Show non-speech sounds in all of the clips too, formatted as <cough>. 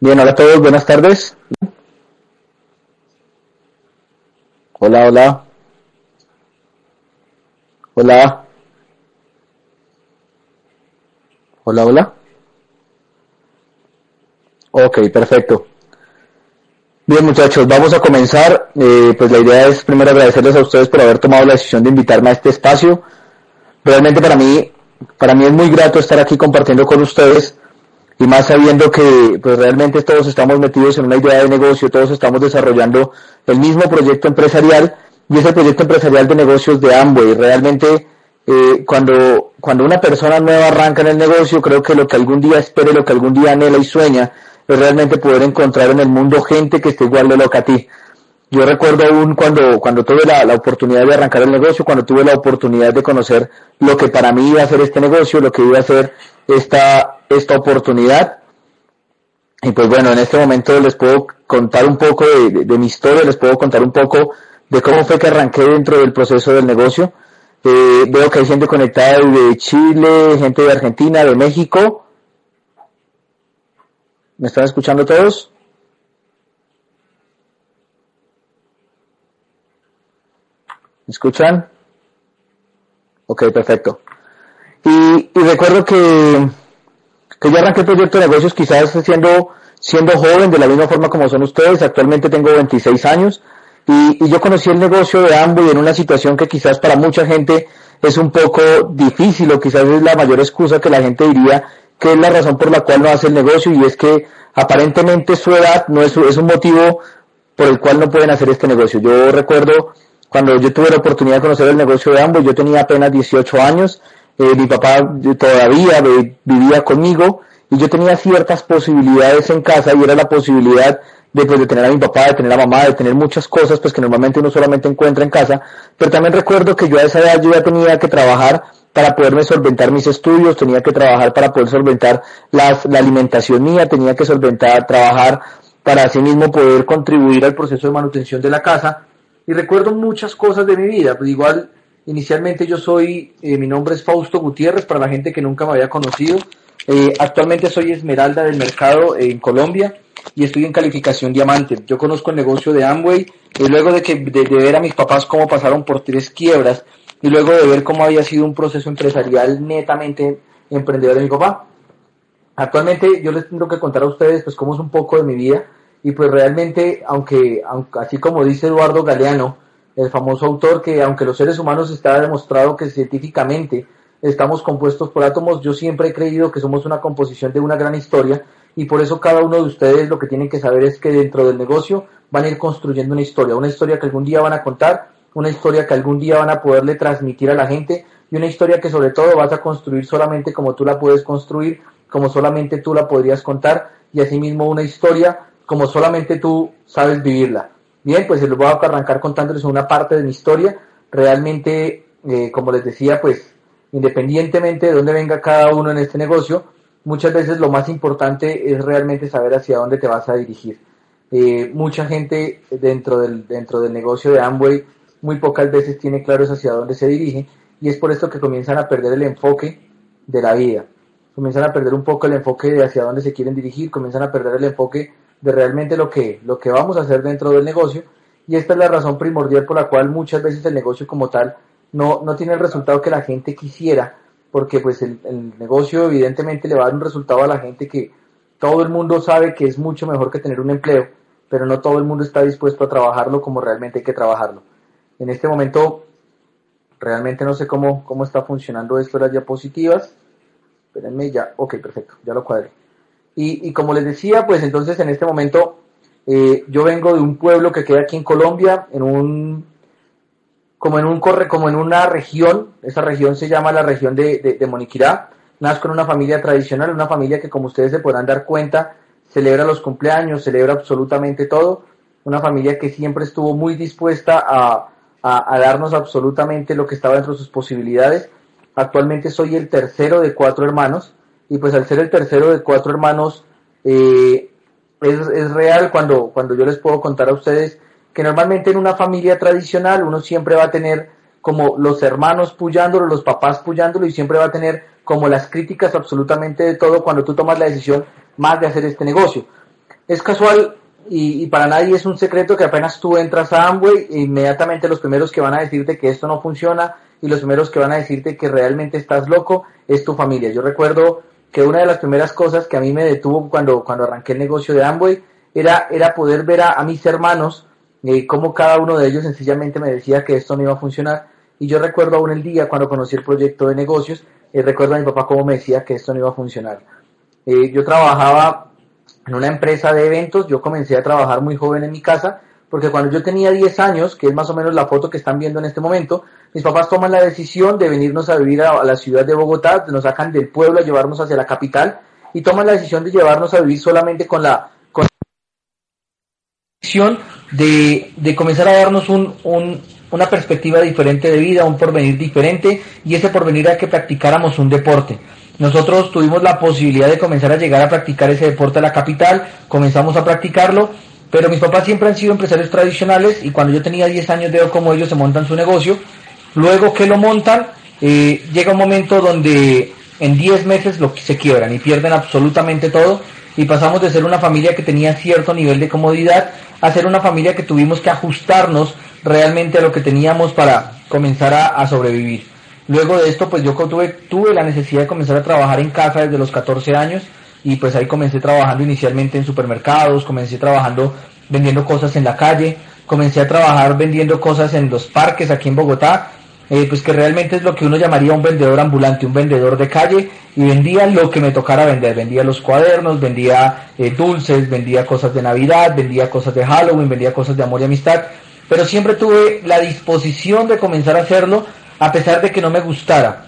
Bien, hola a todos, buenas tardes. Hola, hola. Hola. Hola, hola. Ok, perfecto. Bien muchachos, vamos a comenzar. Eh, pues la idea es primero agradecerles a ustedes por haber tomado la decisión de invitarme a este espacio. Realmente para mí, para mí es muy grato estar aquí compartiendo con ustedes y más sabiendo que pues realmente todos estamos metidos en una idea de negocio, todos estamos desarrollando el mismo proyecto empresarial y es el proyecto empresarial de negocios de Amway. Realmente eh, cuando, cuando una persona nueva arranca en el negocio, creo que lo que algún día espere, lo que algún día anhela y sueña, es realmente poder encontrar en el mundo gente que esté igual de loca a ti. Yo recuerdo aún cuando, cuando tuve la, la, oportunidad de arrancar el negocio, cuando tuve la oportunidad de conocer lo que para mí iba a ser este negocio, lo que iba a ser esta, esta oportunidad. Y pues bueno, en este momento les puedo contar un poco de, de, mi historia, les puedo contar un poco de cómo fue que arranqué dentro del proceso del negocio. Eh, veo que hay gente conectada de Chile, gente de Argentina, de México. ¿Me están escuchando todos? ¿Me escuchan? Ok, perfecto. Y, y recuerdo que, que yo arranqué el proyecto de negocios quizás siendo, siendo joven, de la misma forma como son ustedes. Actualmente tengo 26 años. Y, yo conocí el negocio de Amway en una situación que quizás para mucha gente es un poco difícil o quizás es la mayor excusa que la gente diría que es la razón por la cual no hace el negocio y es que aparentemente su edad no es, es un motivo por el cual no pueden hacer este negocio. Yo recuerdo cuando yo tuve la oportunidad de conocer el negocio de Amway, yo tenía apenas 18 años, eh, mi papá todavía vivía conmigo y yo tenía ciertas posibilidades en casa y era la posibilidad de, pues, de tener a mi papá, de tener a mamá, de tener muchas cosas pues que normalmente uno solamente encuentra en casa, pero también recuerdo que yo a esa edad yo ya tenía que trabajar para poderme solventar mis estudios, tenía que trabajar para poder solventar las, la alimentación mía, tenía que solventar, trabajar para así mismo poder contribuir al proceso de manutención de la casa. Y recuerdo muchas cosas de mi vida, pues igual inicialmente yo soy, eh, mi nombre es Fausto Gutiérrez para la gente que nunca me había conocido, eh, actualmente soy Esmeralda del Mercado en Colombia, y estoy en calificación diamante. Yo conozco el negocio de Amway y luego de, que, de, de, ver a mis papás cómo pasaron por tres quiebras y luego de ver cómo había sido un proceso empresarial netamente emprendedor de mi papá. Actualmente yo les tengo que contar a ustedes pues cómo es un poco de mi vida y pues realmente aunque, aunque así como dice Eduardo Galeano, el famoso autor que aunque los seres humanos está demostrado que científicamente estamos compuestos por átomos, yo siempre he creído que somos una composición de una gran historia y por eso cada uno de ustedes lo que tienen que saber es que dentro del negocio van a ir construyendo una historia, una historia que algún día van a contar, una historia que algún día van a poderle transmitir a la gente y una historia que sobre todo vas a construir solamente como tú la puedes construir, como solamente tú la podrías contar y asimismo una historia como solamente tú sabes vivirla. Bien, pues les voy a arrancar contándoles una parte de mi historia. Realmente, eh, como les decía, pues independientemente de dónde venga cada uno en este negocio, muchas veces lo más importante es realmente saber hacia dónde te vas a dirigir. Eh, mucha gente dentro del, dentro del negocio de Amway muy pocas veces tiene claro hacia dónde se dirige y es por esto que comienzan a perder el enfoque de la vida. Comienzan a perder un poco el enfoque de hacia dónde se quieren dirigir, comienzan a perder el enfoque de realmente lo que, lo que vamos a hacer dentro del negocio y esta es la razón primordial por la cual muchas veces el negocio como tal no, no tiene el resultado que la gente quisiera porque pues el, negocio evidentemente le va a dar un resultado a la gente que todo el mundo sabe que es mucho mejor que tener un empleo, pero no todo el mundo está dispuesto a trabajarlo como realmente hay que trabajarlo. En este momento realmente no sé cómo, cómo está funcionando esto de las diapositivas. Espérenme ya, ok, perfecto, ya lo cuadré. Y, y como les decía, pues entonces en este momento eh, yo vengo de un pueblo que queda aquí en Colombia, en un como en un corre, como en una región, esa región se llama la región de, de, Moniquirá, nazco en una familia tradicional, una familia que como ustedes se podrán dar cuenta, celebra los cumpleaños, celebra absolutamente todo, una familia que siempre estuvo muy dispuesta a, a, a darnos absolutamente lo que estaba dentro de sus posibilidades. Actualmente soy el tercero de cuatro hermanos, y pues al ser el tercero de cuatro hermanos, eh, es, es real cuando, cuando yo les puedo contar a ustedes que normalmente en una familia tradicional uno siempre va a tener como los hermanos puyándolo, los papás puyándolo y siempre va a tener como las críticas absolutamente de todo cuando tú tomas la decisión más de hacer este negocio. es casual y, para nadie es un secreto que apenas tú entras a Amway, inmediatamente los primeros que van a decirte que esto no funciona y los primeros que van a decirte que realmente estás loco es tu familia. Yo recuerdo que una de las primeras cosas que a mí me detuvo cuando, cuando arranqué el negocio de Amway era, era poder ver a, mis hermanos eh, cómo cada uno de ellos sencillamente me decía que esto no iba a funcionar. Y yo recuerdo aún el día cuando conocí el proyecto de negocios, eh, recuerdo a mi papá cómo me decía que esto no iba a funcionar. Eh, yo trabajaba en una empresa de eventos, yo comencé a trabajar muy joven en mi casa, porque cuando yo tenía 10 años, que es más o menos la foto que están viendo en este momento, mis papás toman la decisión de venirnos a vivir a, la ciudad de Bogotá, nos sacan del pueblo a llevarnos hacia la capital y toman la decisión de llevarnos a vivir solamente con la con decisión de, de comenzar a darnos un, un, una perspectiva diferente de vida, un porvenir diferente y ese porvenir era que practicáramos un deporte. Nosotros tuvimos la posibilidad de comenzar a llegar a practicar ese deporte a la capital, comenzamos a practicarlo, pero mis papás siempre han sido empresarios tradicionales y cuando yo tenía 10 años veo cómo ellos se montan su negocio. Luego que lo montan, eh, llega un momento donde en 10 meses lo, se quiebran y pierden absolutamente todo y pasamos de ser una familia que tenía cierto nivel de comodidad a ser una familia que tuvimos que ajustarnos realmente a lo que teníamos para comenzar a sobrevivir. Luego de esto, pues yo tuve, tuve la necesidad de comenzar a trabajar en casa desde los 14 años y pues ahí comencé trabajando inicialmente en supermercados, comencé trabajando vendiendo cosas en la calle, comencé a trabajar vendiendo cosas en los parques aquí en Bogotá, eh, pues que realmente es lo que uno llamaría un vendedor ambulante, un vendedor de calle, y vendía lo que me tocara vender, vendía los cuadernos, vendía eh, dulces, vendía cosas de Navidad, vendía cosas de Halloween, vendía cosas de amor y amistad, pero siempre tuve la disposición de comenzar a hacerlo a pesar de que no me gustara.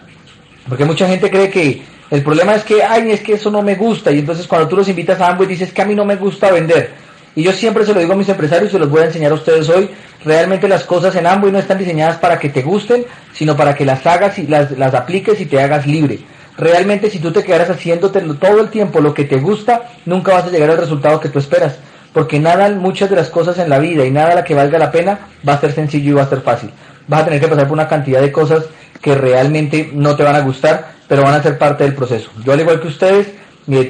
Porque mucha gente cree que el problema es que, ay, es que eso no me gusta. Y entonces cuando tú los invitas a Amway dices que a mí no me gusta vender. Y yo siempre se lo digo a mis empresarios y se los voy a enseñar a ustedes hoy. Realmente las cosas en Amway no están diseñadas para que te gusten, sino para que las hagas y las, las apliques y te hagas libre. Realmente si tú te quedaras haciéndote todo el tiempo lo que te gusta, nunca vas a llegar al resultado que tú esperas. Porque nada, muchas de las cosas en la vida y nada la que valga la pena va a ser sencillo y va a ser fácil vas a tener que pasar por una cantidad de cosas que realmente no te van a gustar, pero van a ser parte del proceso. Yo al igual que ustedes,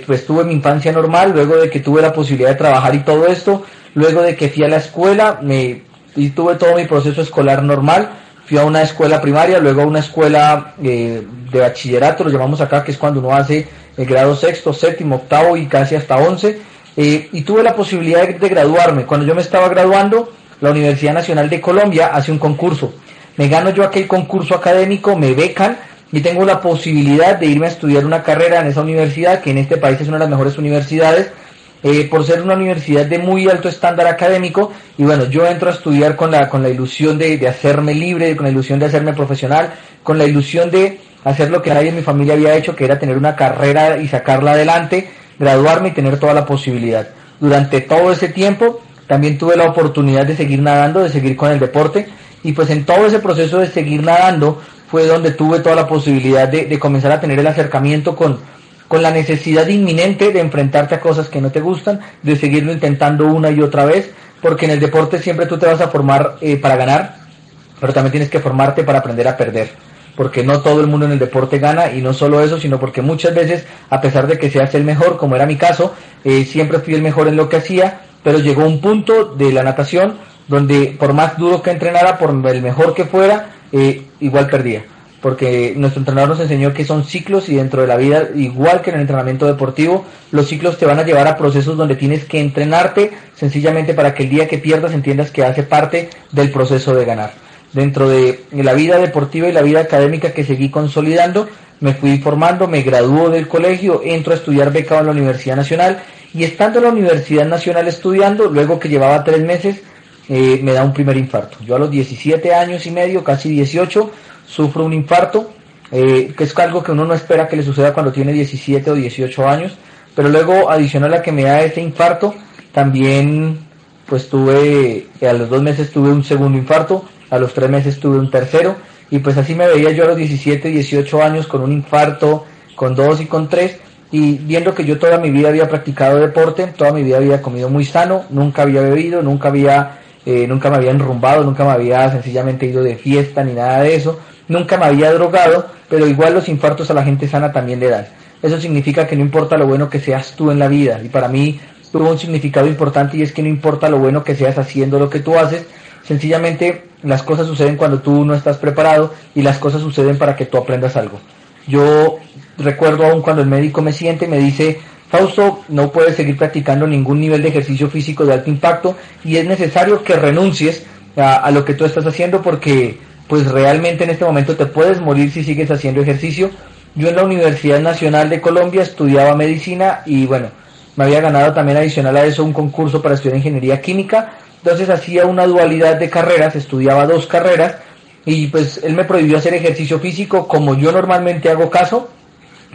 pues tuve mi infancia normal, luego de que tuve la posibilidad de trabajar y todo esto, luego de que fui a la escuela, me, y tuve todo mi proceso escolar normal, fui a una escuela primaria, luego a una escuela eh, de bachillerato, lo llamamos acá, que es cuando uno hace el grado sexto, séptimo, octavo y casi hasta once, eh, y tuve la posibilidad de graduarme. Cuando yo me estaba graduando, la Universidad Nacional de Colombia hace un concurso me gano yo aquel concurso académico, me becan y tengo la posibilidad de irme a estudiar una carrera en esa universidad, que en este país es una de las mejores universidades, eh, por ser una universidad de muy alto estándar académico. Y bueno, yo entro a estudiar con la, con la ilusión de, de hacerme libre, con la ilusión de hacerme profesional, con la ilusión de hacer lo que nadie en mi familia había hecho, que era tener una carrera y sacarla adelante, graduarme y tener toda la posibilidad. Durante todo ese tiempo también tuve la oportunidad de seguir nadando, de seguir con el deporte y pues en todo ese proceso de seguir nadando fue donde tuve toda la posibilidad de, comenzar a tener el acercamiento con, la necesidad inminente de enfrentarte a cosas que no te gustan, de seguirlo intentando una y otra vez, porque en el deporte siempre tú te vas a formar eh, para ganar, pero también tienes que formarte para aprender a perder, porque no todo el mundo en el deporte gana y no solo eso, sino porque muchas veces, a pesar de que seas el mejor, como era mi caso, eh, siempre fui el mejor en lo que hacía, pero llegó un punto de la natación donde por más duro que entrenara, por el mejor que fuera, eh, igual perdía. Porque nuestro entrenador nos enseñó que son ciclos y dentro de la vida, igual que en el entrenamiento deportivo, los ciclos te van a llevar a procesos donde tienes que entrenarte sencillamente para que el día que pierdas entiendas que hace parte del proceso de ganar. Dentro de la vida deportiva y la vida académica que seguí consolidando, me fui formando, me graduó del colegio, entro a estudiar becado en la Universidad Nacional y estando en la Universidad Nacional estudiando, luego que llevaba tres meses, eh, me da un primer infarto. Yo a los 17 años y medio, casi 18, sufro un infarto, eh, que es algo que uno no espera que le suceda cuando tiene 17 o 18 años, pero luego adicional a que me da ese infarto, también pues tuve, a los dos meses tuve un segundo infarto, a los tres meses tuve un tercero, y pues así me veía yo a los 17, 18 años con un infarto, con dos y con tres, y viendo que yo toda mi vida había practicado deporte, toda mi vida había comido muy sano, nunca había bebido, nunca había eh, nunca me había enrumbado, nunca me había sencillamente ido de fiesta ni nada de eso, nunca me había drogado, pero igual los infartos a la gente sana también le dan. Eso significa que no importa lo bueno que seas tú en la vida, y para mí tuvo un significado importante y es que no importa lo bueno que seas haciendo lo que tú haces, sencillamente las cosas suceden cuando tú no estás preparado y las cosas suceden para que tú aprendas algo. Yo recuerdo aún cuando el médico me siente y me dice, Fausto, no puedes seguir practicando ningún nivel de ejercicio físico de alto impacto y es necesario que renuncies a, a, lo que tú estás haciendo porque pues realmente en este momento te puedes morir si sigues haciendo ejercicio. Yo en la Universidad Nacional de Colombia estudiaba medicina y bueno, me había ganado también adicional a eso un concurso para estudiar ingeniería química, entonces hacía una dualidad de carreras, estudiaba dos carreras y pues él me prohibió hacer ejercicio físico como yo normalmente hago caso,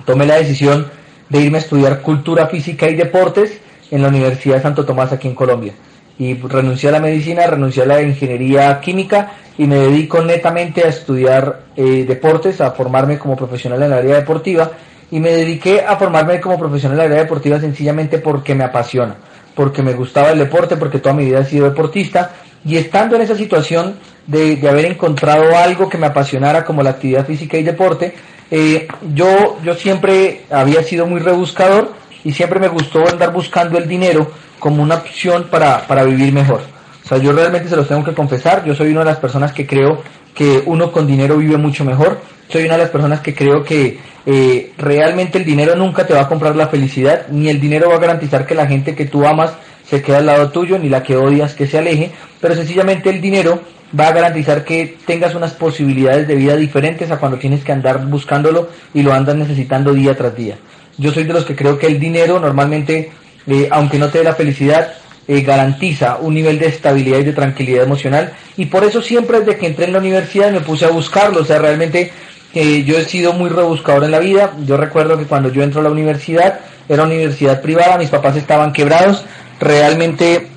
tomé la decisión de irme a estudiar cultura física y deportes en la Universidad de Santo Tomás aquí en Colombia. Y renuncié a la medicina, renuncié a la ingeniería química y me dedico netamente a estudiar eh, deportes, a formarme como profesional en el área deportiva. Y me dediqué a formarme como profesional en el área deportiva sencillamente porque me apasiona, porque me gustaba el deporte, porque toda mi vida he sido deportista. Y estando en esa situación de, de haber encontrado algo que me apasionara como la actividad física y deporte, eh, yo, yo siempre había sido muy rebuscador y siempre me gustó andar buscando el dinero como una opción para, para vivir mejor. O sea, yo realmente se los tengo que confesar, yo soy una de las personas que creo que uno con dinero vive mucho mejor. Soy una de las personas que creo que eh, realmente el dinero nunca te va a comprar la felicidad, ni el dinero va a garantizar que la gente que tú amas se quede al lado tuyo, ni la que odias que se aleje, pero sencillamente el dinero va a garantizar que tengas unas posibilidades de vida diferentes a cuando tienes que andar buscándolo y lo andas necesitando día tras día. Yo soy de los que creo que el dinero normalmente, eh, aunque no te dé la felicidad, eh, garantiza un nivel de estabilidad y de tranquilidad emocional. Y por eso siempre desde que entré en la universidad me puse a buscarlo, o sea, realmente eh, yo he sido muy rebuscador en la vida, yo recuerdo que cuando yo entro a la universidad, era una universidad privada, mis papás estaban quebrados, realmente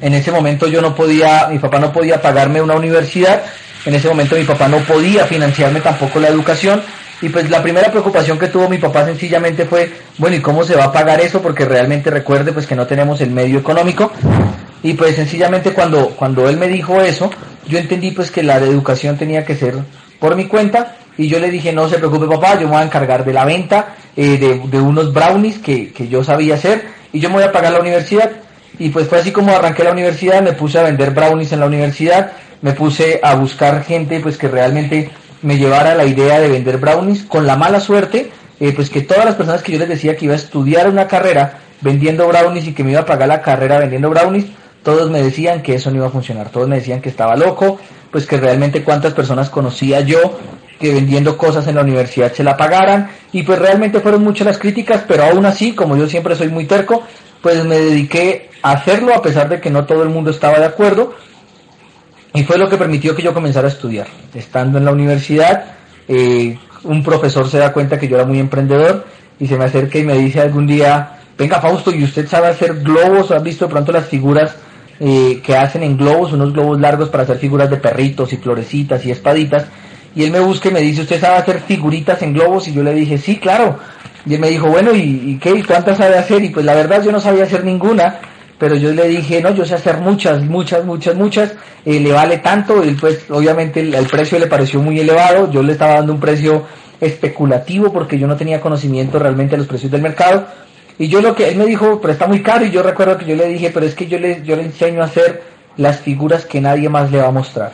en ese momento yo no podía, mi papá no podía pagarme una universidad, en ese momento mi papá no podía financiarme tampoco la educación y pues la primera preocupación que tuvo mi papá sencillamente fue, bueno, ¿y cómo se va a pagar eso? Porque realmente recuerde pues que no tenemos el medio económico y pues sencillamente cuando, cuando él me dijo eso, yo entendí pues que la educación tenía que ser por mi cuenta y yo le dije, no se preocupe papá, yo me voy a encargar de la venta eh, de, unos brownies que, que yo sabía hacer y yo me voy a pagar la universidad. Y pues fue así como arranqué la universidad, me puse a vender brownies en la universidad, me puse a buscar gente pues que realmente me llevara la idea de vender brownies, con la mala suerte, eh, pues que todas las personas que yo les decía que iba a estudiar una carrera vendiendo brownies y que me iba a pagar la carrera vendiendo brownies, todos me decían que eso no iba a funcionar, todos me decían que estaba loco, pues que realmente cuántas personas conocía yo que vendiendo cosas en la universidad se la pagaran y pues realmente fueron muchas las críticas, pero aún así, como yo siempre soy muy terco, pues me dediqué a hacerlo a pesar de que no todo el mundo estaba de acuerdo y fue lo que permitió que yo comenzara a estudiar. Estando en la universidad, eh, un profesor se da cuenta que yo era muy emprendedor y se me acerca y me dice algún día, venga Fausto, ¿y usted sabe hacer globos? ¿Has visto de pronto las figuras eh, que hacen en globos, unos globos largos para hacer figuras de perritos y florecitas y espaditas? Y él me busca y me dice, ¿usted sabe hacer figuritas en globos? Y yo le dije, sí, claro. Y él me dijo, bueno, ¿y, y qué? ¿Y cuántas sabe hacer? Y pues la verdad yo no sabía hacer ninguna, pero yo le dije, no, yo sé hacer muchas, muchas, muchas, muchas, eh, le vale tanto, y pues obviamente el, el, precio le pareció muy elevado, yo le estaba dando un precio especulativo porque yo no tenía conocimiento realmente de los precios del mercado, y yo lo que él me dijo, pero está muy caro, y yo recuerdo que yo le dije, pero es que yo le, yo le enseño a hacer las figuras que nadie más le va a mostrar.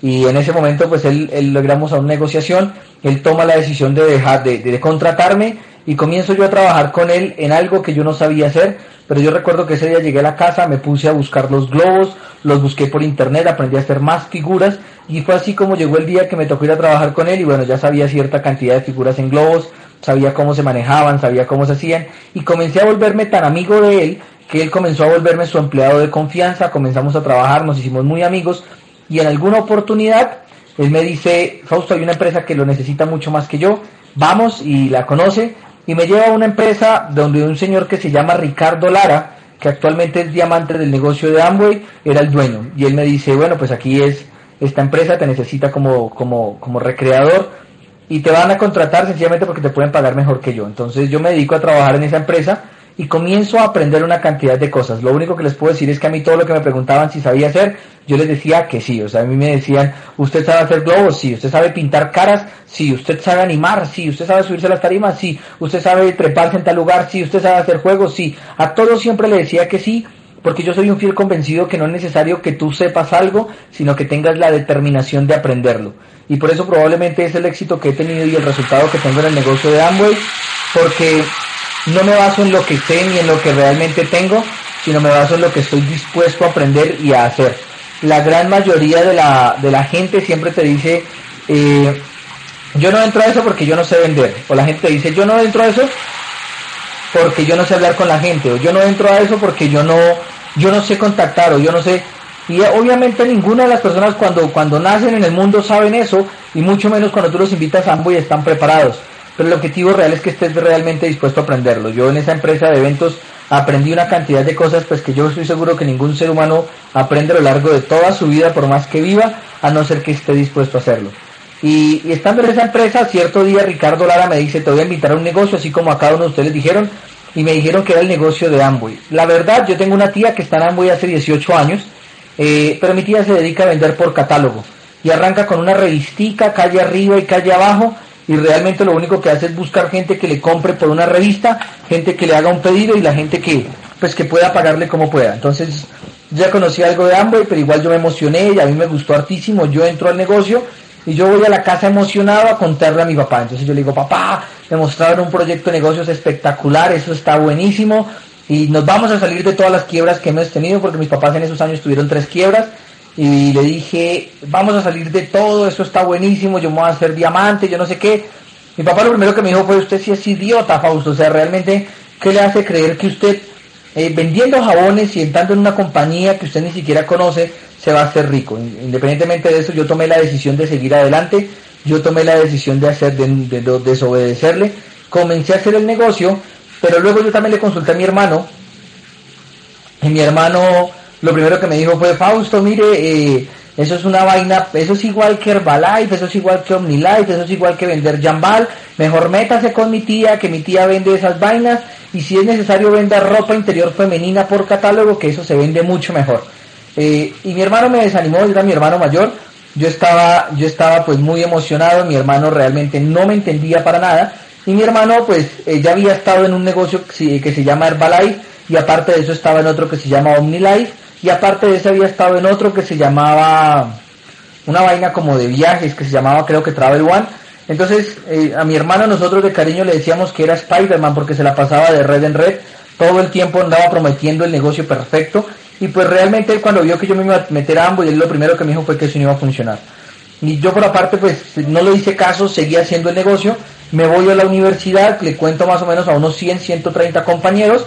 Y en ese momento pues él, él logramos a una negociación, él toma la decisión de dejar de, de contratarme, y comienzo yo a trabajar con él en algo que yo no sabía hacer, pero yo recuerdo que ese día llegué a la casa, me puse a buscar los globos, los busqué por internet, aprendí a hacer más figuras y fue así como llegó el día que me tocó ir a trabajar con él y bueno, ya sabía cierta cantidad de figuras en globos, sabía cómo se manejaban, sabía cómo se hacían y comencé a volverme tan amigo de él que él comenzó a volverme su empleado de confianza, comenzamos a trabajar, nos hicimos muy amigos y en alguna oportunidad él me dice, Fausto, hay una empresa que lo necesita mucho más que yo, vamos y la conoce, y me lleva a una empresa donde un señor que se llama Ricardo Lara, que actualmente es diamante del negocio de Amway, era el dueño. Y él me dice, bueno, pues aquí es, esta empresa te necesita como, como, como recreador y te van a contratar sencillamente porque te pueden pagar mejor que yo. Entonces yo me dedico a trabajar en esa empresa y comienzo a aprender una cantidad de cosas. Lo único que les puedo decir es que a mí todo lo que me preguntaban si sabía hacer, yo les decía que sí. O sea, a mí me decían, ¿usted sabe hacer globos? Sí. ¿Usted sabe pintar caras? Sí. ¿Usted sabe animar? Sí. ¿Usted sabe subirse a las tarimas? Sí. ¿Usted sabe treparse en tal lugar? Sí. ¿Usted sabe hacer juegos? Sí. A todos siempre le decía que sí porque yo soy un fiel convencido que no es necesario que tú sepas algo, sino que tengas la determinación de aprenderlo. Y por eso probablemente es el éxito que he tenido y el resultado que tengo en el negocio de Amway, porque no me baso en lo que sé ni en lo que realmente tengo, sino me baso en lo que estoy dispuesto a aprender y a hacer. La gran mayoría de la, de la gente siempre te dice, eh, yo no entro a eso porque yo no sé vender. O la gente te dice, yo no entro a eso porque yo no sé hablar con la gente. O yo no entro a eso porque yo no, yo no sé contactar. O yo no sé... Y obviamente ninguna de las personas cuando, cuando nacen en el mundo saben eso y mucho menos cuando tú los invitas a ambos y están preparados pero el objetivo real es que estés realmente dispuesto a aprenderlo. Yo en esa empresa de eventos aprendí una cantidad de cosas pues que yo estoy seguro que ningún ser humano aprende a lo largo de toda su vida por más que viva, a no ser que esté dispuesto a hacerlo. Y, estando en esa empresa, cierto día Ricardo Lara me dice, te voy a invitar a un negocio, así como a cada uno de ustedes dijeron, y me dijeron que era el negocio de Amway. La verdad, yo tengo una tía que está en Amway hace 18 años, eh, pero mi tía se dedica a vender por catálogo y arranca con una revistica, calle arriba y calle abajo, y realmente lo único que hace es buscar gente que le compre por una revista, gente que le haga un pedido y la gente que pues que pueda pagarle como pueda. Entonces ya conocí algo de Amway, pero igual yo me emocioné y a mí me gustó hartísimo. Yo entro al negocio y yo voy a la casa emocionado a contarle a mi papá. Entonces yo le digo, papá, me mostraron un proyecto de negocios espectacular, eso está buenísimo y nos vamos a salir de todas las quiebras que hemos tenido porque mis papás en esos años tuvieron tres quiebras y le dije, vamos a salir de todo, eso está buenísimo, yo me voy a hacer diamante, yo no sé qué. Mi papá lo primero que me dijo fue, usted sí es idiota, Fausto, o sea, realmente, ¿qué le hace creer que usted, eh, vendiendo jabones y entrando en una compañía que usted ni siquiera conoce, se va a hacer rico? Independientemente de eso, yo tomé la decisión de seguir adelante, yo tomé la decisión de hacer, de, de desobedecerle, comencé a hacer el negocio, pero luego yo también le consulté a mi hermano, y mi hermano lo primero que me dijo fue, Fausto, mire, eh, eso es una vaina, eso es igual que Herbalife, eso es igual que OmniLife, eso es igual que vender Jambal, mejor métase con mi tía, que mi tía vende esas vainas, y si es necesario venda ropa interior femenina por catálogo, que eso se vende mucho mejor. Eh, y mi hermano me desanimó, era mi hermano mayor, yo estaba, yo estaba pues muy emocionado, mi hermano realmente no me entendía para nada, y mi hermano pues eh, ya había estado en un negocio que, que se llama Herbalife, y aparte de eso estaba en otro que se llama OmniLife, y aparte de ese había estado en otro que se llamaba, una vaina como de viajes, que se llamaba creo que Travel One. Entonces eh, a mi hermano nosotros de cariño le decíamos que era Spider-Man porque se la pasaba de red en red, todo el tiempo andaba prometiendo el negocio perfecto y pues realmente él cuando vio que yo me iba a meter a ambos, él lo primero que me dijo fue que eso no iba a funcionar. Y yo por aparte pues no le hice caso, seguía haciendo el negocio, me voy a la universidad, le cuento más o menos a unos 100, 130 compañeros,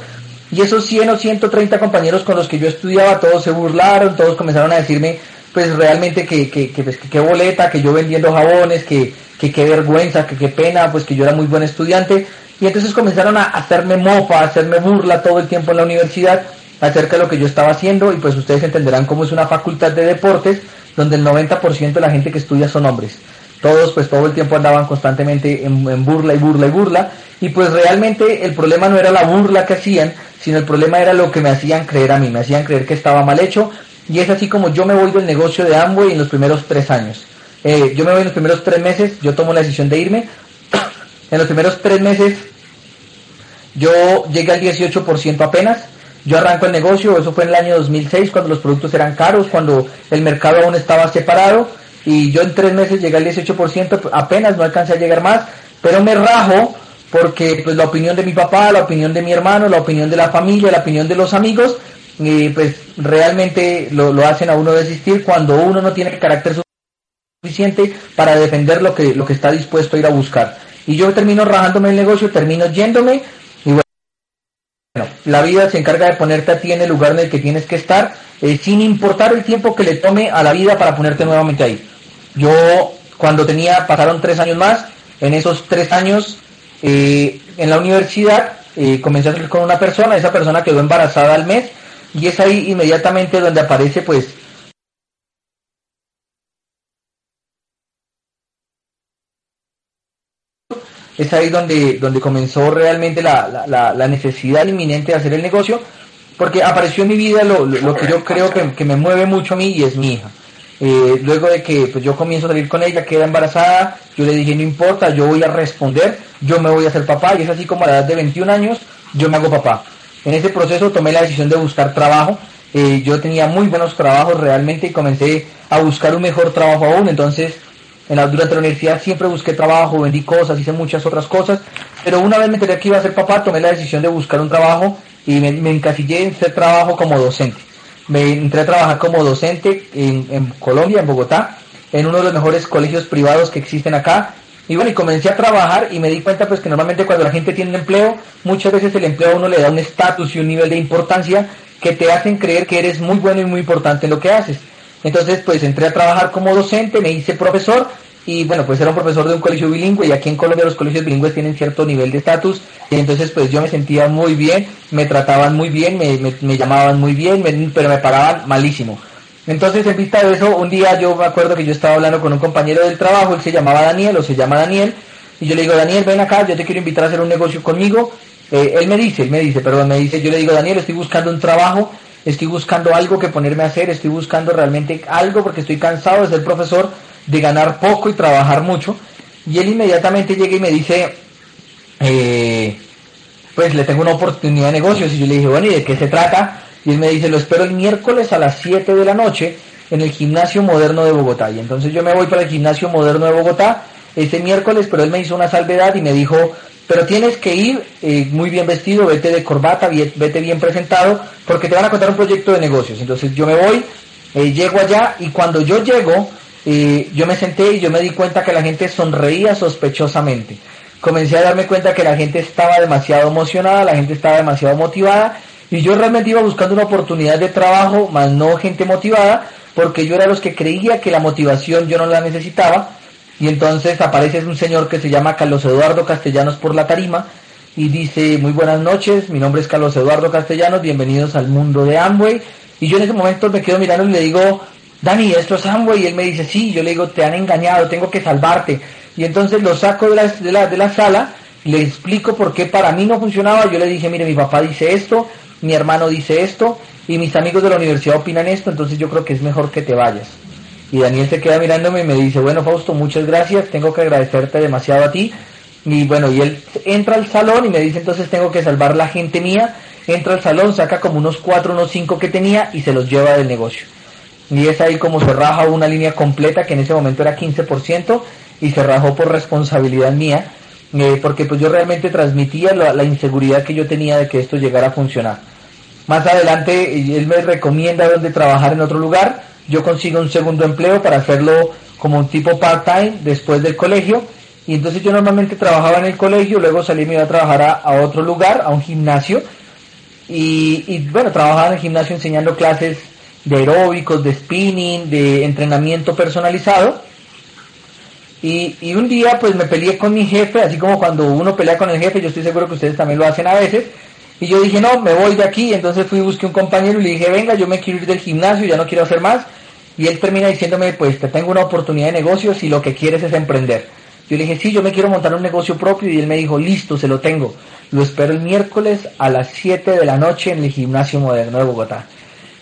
y esos 100 o 130 compañeros con los que yo estudiaba, todos se burlaron, todos comenzaron a decirme, pues realmente que, que, que, pues, que, boleta, que yo vendiendo jabones, que, que qué vergüenza, que qué pena, pues que yo era muy buen estudiante. Y entonces comenzaron a hacerme mofa, a hacerme burla todo el tiempo en la universidad acerca de lo que yo estaba haciendo. Y pues ustedes entenderán cómo es una facultad de deportes donde el 90% de la gente que estudia son hombres. Todos pues todo el tiempo andaban constantemente en, burla y burla y burla. Y pues realmente el problema no era la burla que hacían sino el problema era lo que me hacían creer a mí me hacían creer que estaba mal hecho y es así como yo me voy del negocio de Amway en los primeros tres años. Eh, yo me voy en los primeros tres meses yo tomo la decisión de irme. <coughs> En los primeros tres meses yo llegué al 18% apenas. Yo arranco el negocio, eso fue en el año 2006, cuando los productos eran caros, cuando el mercado aún estaba separado y yo en tres meses llegué al 18%, apenas no alcancé a llegar más, pero me rajo porque pues la opinión de mi papá, la opinión de mi hermano, la opinión de la familia, la opinión de los amigos, pues realmente lo, lo, hacen a uno desistir cuando uno no tiene carácter suficiente para defender lo que, lo que está dispuesto a ir a buscar. Y yo termino rajándome el negocio, termino yéndome y bueno, la vida se encarga de ponerte a ti en el lugar en el que tienes que estar, eh, sin importar el tiempo que le tome a la vida para ponerte nuevamente ahí. Yo cuando tenía, pasaron tres años más, en esos tres años eh, en la universidad eh, comencé a salir con una persona, esa persona quedó embarazada al mes y es ahí inmediatamente donde aparece pues es ahí donde, donde comenzó realmente la, la, necesidad inminente de hacer el negocio, porque apareció en mi vida lo, lo, que yo creo que, que, me mueve mucho a mí y es mi hija. Eh, luego de que pues, yo comienzo a salir con ella, queda embarazada, yo le dije, no importa, yo voy a responder, yo me voy a hacer papá, y es así como a la edad de 21 años, yo me hago papá. En ese proceso tomé la decisión de buscar trabajo, eh, yo tenía muy buenos trabajos realmente y comencé a buscar un mejor trabajo aún, entonces en la, durante la universidad siempre busqué trabajo, vendí cosas, hice muchas otras cosas, pero una vez me enteré que iba a ser papá, tomé la decisión de buscar un trabajo y me, encasillé en ser trabajo como docente. Me entré a trabajar como docente en, en, Colombia, en Bogotá, en uno de los mejores colegios privados que existen acá. Y bueno, y comencé a trabajar y me di cuenta pues que normalmente cuando la gente tiene un empleo, muchas veces el empleo a uno le da un estatus y un nivel de importancia que te hacen creer que eres muy bueno y muy importante en lo que haces. Entonces, pues entré a trabajar como docente, me hice profesor y bueno, pues era un profesor de un colegio bilingüe y aquí en Colombia los colegios bilingües tienen cierto nivel de estatus y entonces pues yo me sentía muy bien, me trataban muy bien, me, me, llamaban muy bien, pero me pagaban malísimo. Entonces en vista de eso, un día yo me acuerdo que yo estaba hablando con un compañero del trabajo, él se llamaba Daniel o se llama Daniel, y yo le digo, Daniel, ven acá, yo te quiero invitar a hacer un negocio conmigo. Eh, él me dice, él me dice, perdón, me dice, yo le digo, Daniel, estoy buscando un trabajo estoy buscando algo que ponerme a hacer, estoy buscando realmente algo porque estoy cansado de ser profesor, de ganar poco y trabajar mucho. Y él inmediatamente llega y me dice, eh, pues le tengo una oportunidad de negocios. Y yo le dije, bueno, ¿y de qué se trata? Y él me dice, lo espero el miércoles a las 7 de la noche en el gimnasio moderno de Bogotá. Y entonces yo me voy para el gimnasio moderno de Bogotá ese miércoles, pero él me hizo una salvedad y me dijo, pero tienes que ir eh, muy bien vestido, vete de corbata, vete bien presentado, porque te van a contar un proyecto de negocios. Entonces yo me voy, eh, llego allá y cuando yo llego, yo me senté y yo me di cuenta que la gente sonreía sospechosamente. Comencé a darme cuenta que la gente estaba demasiado emocionada, la gente estaba demasiado motivada y yo realmente iba buscando una oportunidad de trabajo, más no gente motivada, porque yo era los que creía que la motivación yo no la necesitaba y entonces aparece un señor que se llama Carlos Eduardo Castellanos por la tarima y dice, muy buenas noches, mi nombre es Carlos Eduardo Castellanos, bienvenidos al mundo de Amway. Y yo en ese momento me quedo mirando y le digo, Dani, ¿esto es Amway? Y él me dice, sí, yo le digo, te han engañado, tengo que salvarte. Y entonces lo saco de la, de la, de la sala, le explico por qué para mí no funcionaba. Yo le dije, mire, mi papá dice esto, mi hermano dice esto, y mis amigos de la universidad opinan esto, entonces yo creo que es mejor que te vayas. Y Daniel se queda mirándome y me dice, bueno Fausto, muchas gracias, tengo que agradecerte demasiado a ti. Y bueno, y él entra al salón y me dice, entonces tengo que salvar la gente mía. Entra al salón, saca como unos cuatro, unos cinco que tenía y se los lleva del negocio. Y es ahí como se raja una línea completa que en ese momento era 15% y se rajó por responsabilidad mía, eh, porque pues yo realmente transmitía la, inseguridad que yo tenía de que esto llegara a funcionar. Más adelante él me recomienda dónde trabajar en otro lugar yo consigo un segundo empleo para hacerlo como un tipo part-time después del colegio. Y entonces yo normalmente trabajaba en el colegio, luego salí y me iba a trabajar a, otro lugar, a un gimnasio. Y, bueno, trabajaba en el gimnasio enseñando clases de aeróbicos, de spinning, de entrenamiento personalizado. Y, y, un día pues me peleé con mi jefe, así como cuando uno pelea con el jefe, yo estoy seguro que ustedes también lo hacen a veces. Y yo dije, no, me voy de aquí. Entonces fui, busqué un compañero y le dije, venga, yo me quiero ir del gimnasio, ya no quiero hacer más. Y él termina diciéndome, pues te tengo una oportunidad de negocio si lo que quieres es emprender. Yo le dije, sí, yo me quiero montar un negocio propio y él me dijo, listo, se lo tengo. Lo espero el miércoles a las 7 de la noche en el gimnasio moderno de Bogotá.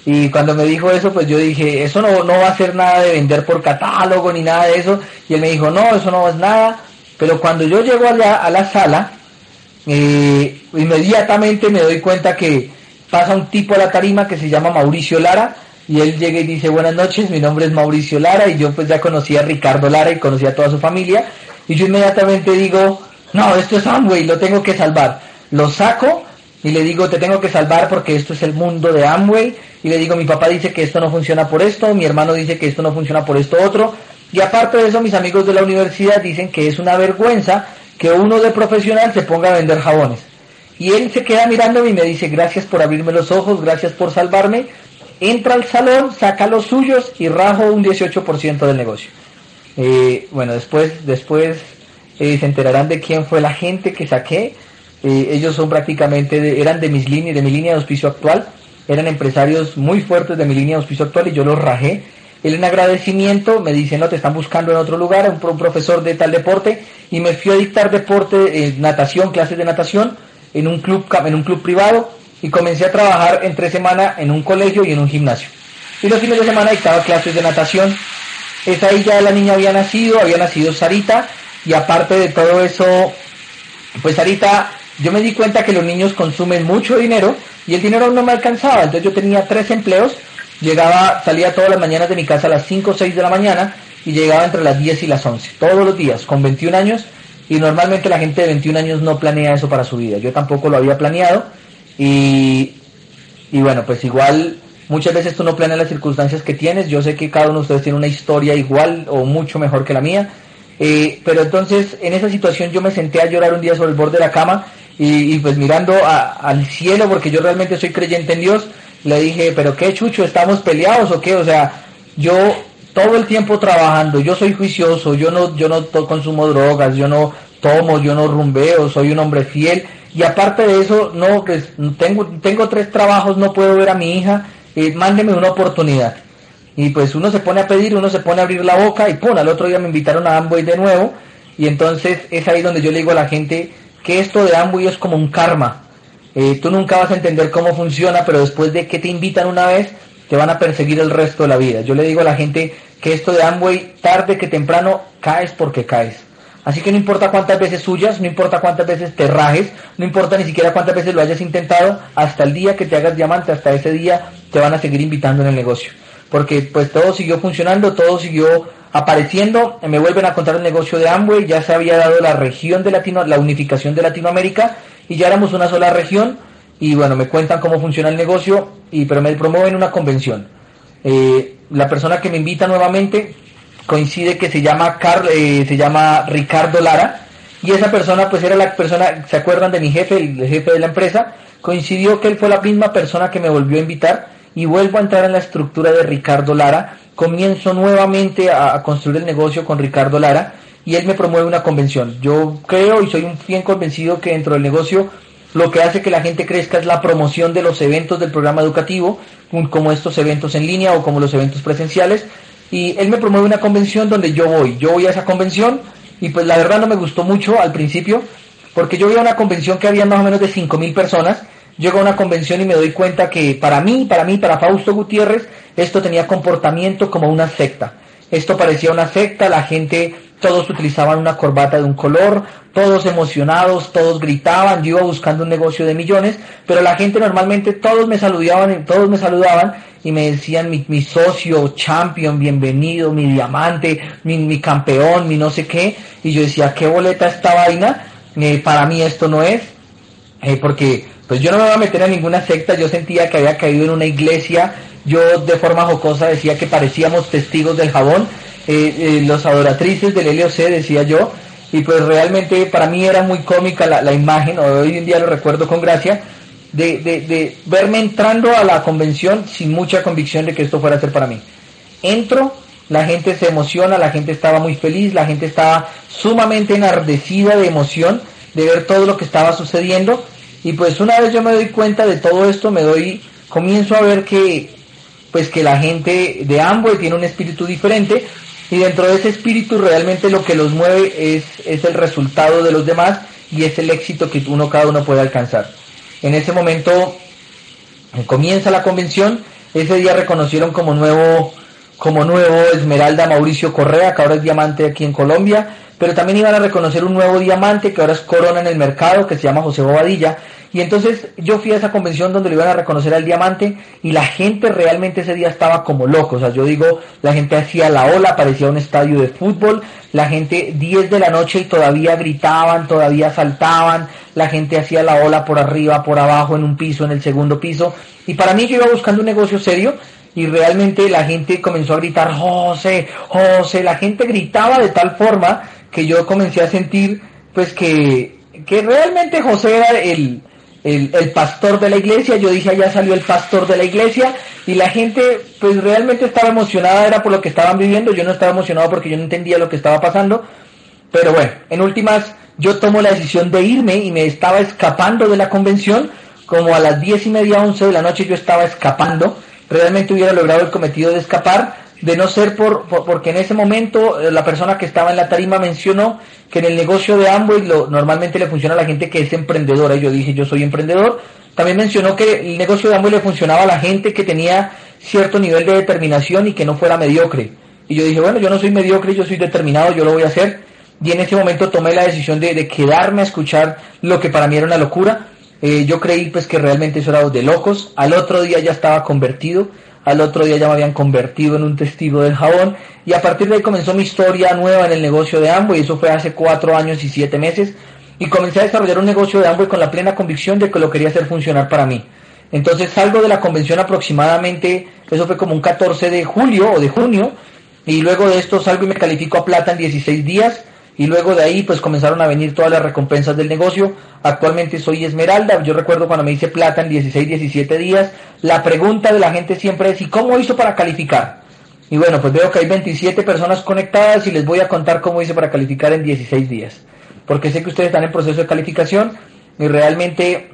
Y cuando me dijo eso, pues yo dije, eso no, no va a ser nada de vender por catálogo ni nada de eso. Y él me dijo, no, eso no es nada. Pero cuando yo llego allá a la sala, eh, inmediatamente me doy cuenta que pasa un tipo a la tarima que se llama Mauricio Lara y él llega y dice buenas noches, mi nombre es Mauricio Lara y yo pues ya conocía a Ricardo Lara y conocía a toda su familia y yo inmediatamente digo, no, esto es Amway, lo tengo que salvar. Lo saco y le digo, te tengo que salvar porque esto es el mundo de Amway y le digo, mi papá dice que esto no funciona por esto, mi hermano dice que esto no funciona por esto otro y aparte de eso mis amigos de la universidad dicen que es una vergüenza que uno de profesional se ponga a vender jabones. Y él se queda mirándome y me dice, gracias por abrirme los ojos, gracias por salvarme. Entra al salón, saca los suyos y rajo un 18% del negocio. Eh, bueno, después, después eh, se enterarán de quién fue la gente que saqué. Eh, ellos son prácticamente, eran de mis líneas, de mi línea de auspicio actual. Eran empresarios muy fuertes de mi línea de auspicio actual y yo los rajé. Él en agradecimiento me dice, no, te están buscando en otro lugar, un, profesor de tal deporte, y me fui a dictar deporte, eh, natación, clases de natación, en un club, en un club privado, y comencé a trabajar entre semana en un colegio y en un gimnasio. Y los fines de semana dictaba clases de natación. Esa ahí ya la niña había nacido, había nacido Sarita, y aparte de todo eso, pues Sarita, yo me di cuenta que los niños consumen mucho dinero, y el dinero no me alcanzaba, entonces yo tenía tres empleos, llegaba, salía todas las mañanas de mi casa a las 5 o 6 de la mañana y llegaba entre las 10 y las 11, todos los días, con 21 años, y normalmente la gente de 21 años no planea eso para su vida, yo tampoco lo había planeado, y, y bueno, pues igual muchas veces tú no planeas las circunstancias que tienes, yo sé que cada uno de ustedes tiene una historia igual o mucho mejor que la mía, eh, pero entonces en esa situación yo me senté a llorar un día sobre el borde de la cama y, pues mirando al cielo, porque yo realmente soy creyente en Dios, le dije, pero qué chucho, ¿estamos peleados o qué? O sea, yo todo el tiempo trabajando, yo soy juicioso, yo no, yo no consumo drogas, yo no tomo, yo no rumbeo, soy un hombre fiel, y aparte de eso, no, pues tengo, tengo tres trabajos, no puedo ver a mi hija, eh, mándeme una oportunidad. Y pues uno se pone a pedir, uno se pone a abrir la boca y pum, al otro día me invitaron a Amway de nuevo. Y entonces es ahí donde yo le digo a la gente, que esto de Amway es como un karma. Eh, tú nunca vas a entender cómo funciona, pero después de que te invitan una vez, te van a perseguir el resto de la vida. Yo le digo a la gente que esto de Amway, tarde que temprano, caes porque caes. Así que no importa cuántas veces suyas, no importa cuántas veces te rajes, no importa ni siquiera cuántas veces lo hayas intentado, hasta el día que te hagas diamante, hasta ese día te van a seguir invitando en el negocio. Porque pues todo siguió funcionando, todo siguió apareciendo, me vuelven a contar el negocio de Amway, ya se había dado la región de Latino, la unificación de Latinoamérica y ya éramos una sola región y bueno, me cuentan cómo funciona el negocio y pero me promueven una convención. Eh, la persona que me invita nuevamente coincide que se llama Carl, eh, se llama Ricardo Lara y esa persona pues era la persona, ¿se acuerdan de mi jefe, el jefe de la empresa? Coincidió que él fue la misma persona que me volvió a invitar y vuelvo a entrar en la estructura de Ricardo Lara comienzo nuevamente a, construir el negocio con Ricardo Lara y él me promueve una convención. Yo creo y soy un bien convencido que dentro del negocio lo que hace que la gente crezca es la promoción de los eventos del programa educativo, como estos eventos en línea o como los eventos presenciales. Y él me promueve una convención donde yo voy. Yo voy a esa convención y pues la verdad no me gustó mucho al principio porque yo vi a una convención que había más o menos de 5.000 personas llego a una convención y me doy cuenta que para mí, para mí, para Fausto Gutiérrez, esto tenía comportamiento como una secta. Esto parecía una secta, la gente, todos utilizaban una corbata de un color, todos emocionados, todos gritaban, yo iba buscando un negocio de millones, pero la gente normalmente todos me saludaban, todos me saludaban y me decían mi, socio, champion, bienvenido, mi diamante, mi, campeón, mi no sé qué, y yo decía, ¿qué boleta esta vaina? Eh, para mí esto no es, eh, porque pues yo no me voy a meter en ninguna secta, yo sentía que había caído en una iglesia, yo de forma jocosa decía que parecíamos testigos del jabón, eh, eh, los adoratrices del LOC decía yo, y pues realmente para mí era muy cómica la, imagen, hoy en día lo recuerdo con gracia, de, de, verme entrando a la convención sin mucha convicción de que esto fuera a ser para mí. Entro, la gente se emociona, la gente estaba muy feliz, la gente estaba sumamente enardecida de emoción de ver todo lo que estaba sucediendo y pues una vez yo me doy cuenta de todo esto, me doy, comienzo a ver que, pues que la gente de Amway tiene un espíritu diferente y dentro de ese espíritu realmente lo que los mueve es, es el resultado de los demás y es el éxito que uno cada uno puede alcanzar. En ese momento comienza la convención, ese día reconocieron como nuevo como nuevo Esmeralda Mauricio Correa, que ahora es diamante aquí en Colombia, pero también iban a reconocer un nuevo diamante que ahora es corona en el mercado, que se llama José Bobadilla. Y entonces yo fui a esa convención donde le iban a reconocer al diamante y la gente realmente ese día estaba como loco. O sea, yo digo, la gente hacía la ola, parecía un estadio de fútbol, la gente 10 de la noche y todavía gritaban, todavía saltaban, la gente hacía la ola por arriba, por abajo, en un piso, en el segundo piso. Y para mí yo iba buscando un negocio serio y realmente la gente comenzó a gritar, José, José, la gente gritaba de tal forma que yo comencé a sentir pues que, que realmente José era el, el, pastor de la iglesia, yo dije allá salió el pastor de la iglesia y la gente pues realmente estaba emocionada, era por lo que estaban viviendo, yo no estaba emocionado porque yo no entendía lo que estaba pasando, pero bueno, en últimas yo tomo la decisión de irme y me estaba escapando de la convención, como a las diez y media, once de la noche yo estaba escapando, realmente hubiera logrado el cometido de escapar, de no ser por, porque en ese momento eh, la persona que estaba en la tarima mencionó que en el negocio de Amway lo, normalmente le funciona a la gente que es emprendedora. Y yo dije, yo soy emprendedor. También mencionó que el negocio de Amway le funcionaba a la gente que tenía cierto nivel de determinación y que no fuera mediocre. Y yo dije, bueno, yo no soy mediocre, yo soy determinado, yo lo voy a hacer. Y en ese momento tomé la decisión de, quedarme a escuchar lo que para mí era una locura. Eh, yo creí pues que realmente eso era de locos. Al otro día ya estaba convertido. Al otro día ya me habían convertido en un testigo del jabón. Y a partir de ahí comenzó mi historia nueva en el negocio de Amway. Eso fue hace cuatro años y siete meses. Y comencé a desarrollar un negocio de Amway con la plena convicción de que lo quería hacer funcionar para mí. Entonces salgo de la convención aproximadamente, eso fue como un 14 de julio o de junio, y luego de esto salgo y me califico a plata en 16 días y luego de ahí pues comenzaron a venir todas las recompensas del negocio. Actualmente soy Esmeralda, yo recuerdo cuando me hice plata en 16, 17 días, la pregunta de la gente siempre es ¿y cómo hizo para calificar? Y bueno, pues veo que hay 27 personas conectadas y les voy a contar cómo hice para calificar en 16 días. Porque sé que ustedes están en proceso de calificación y realmente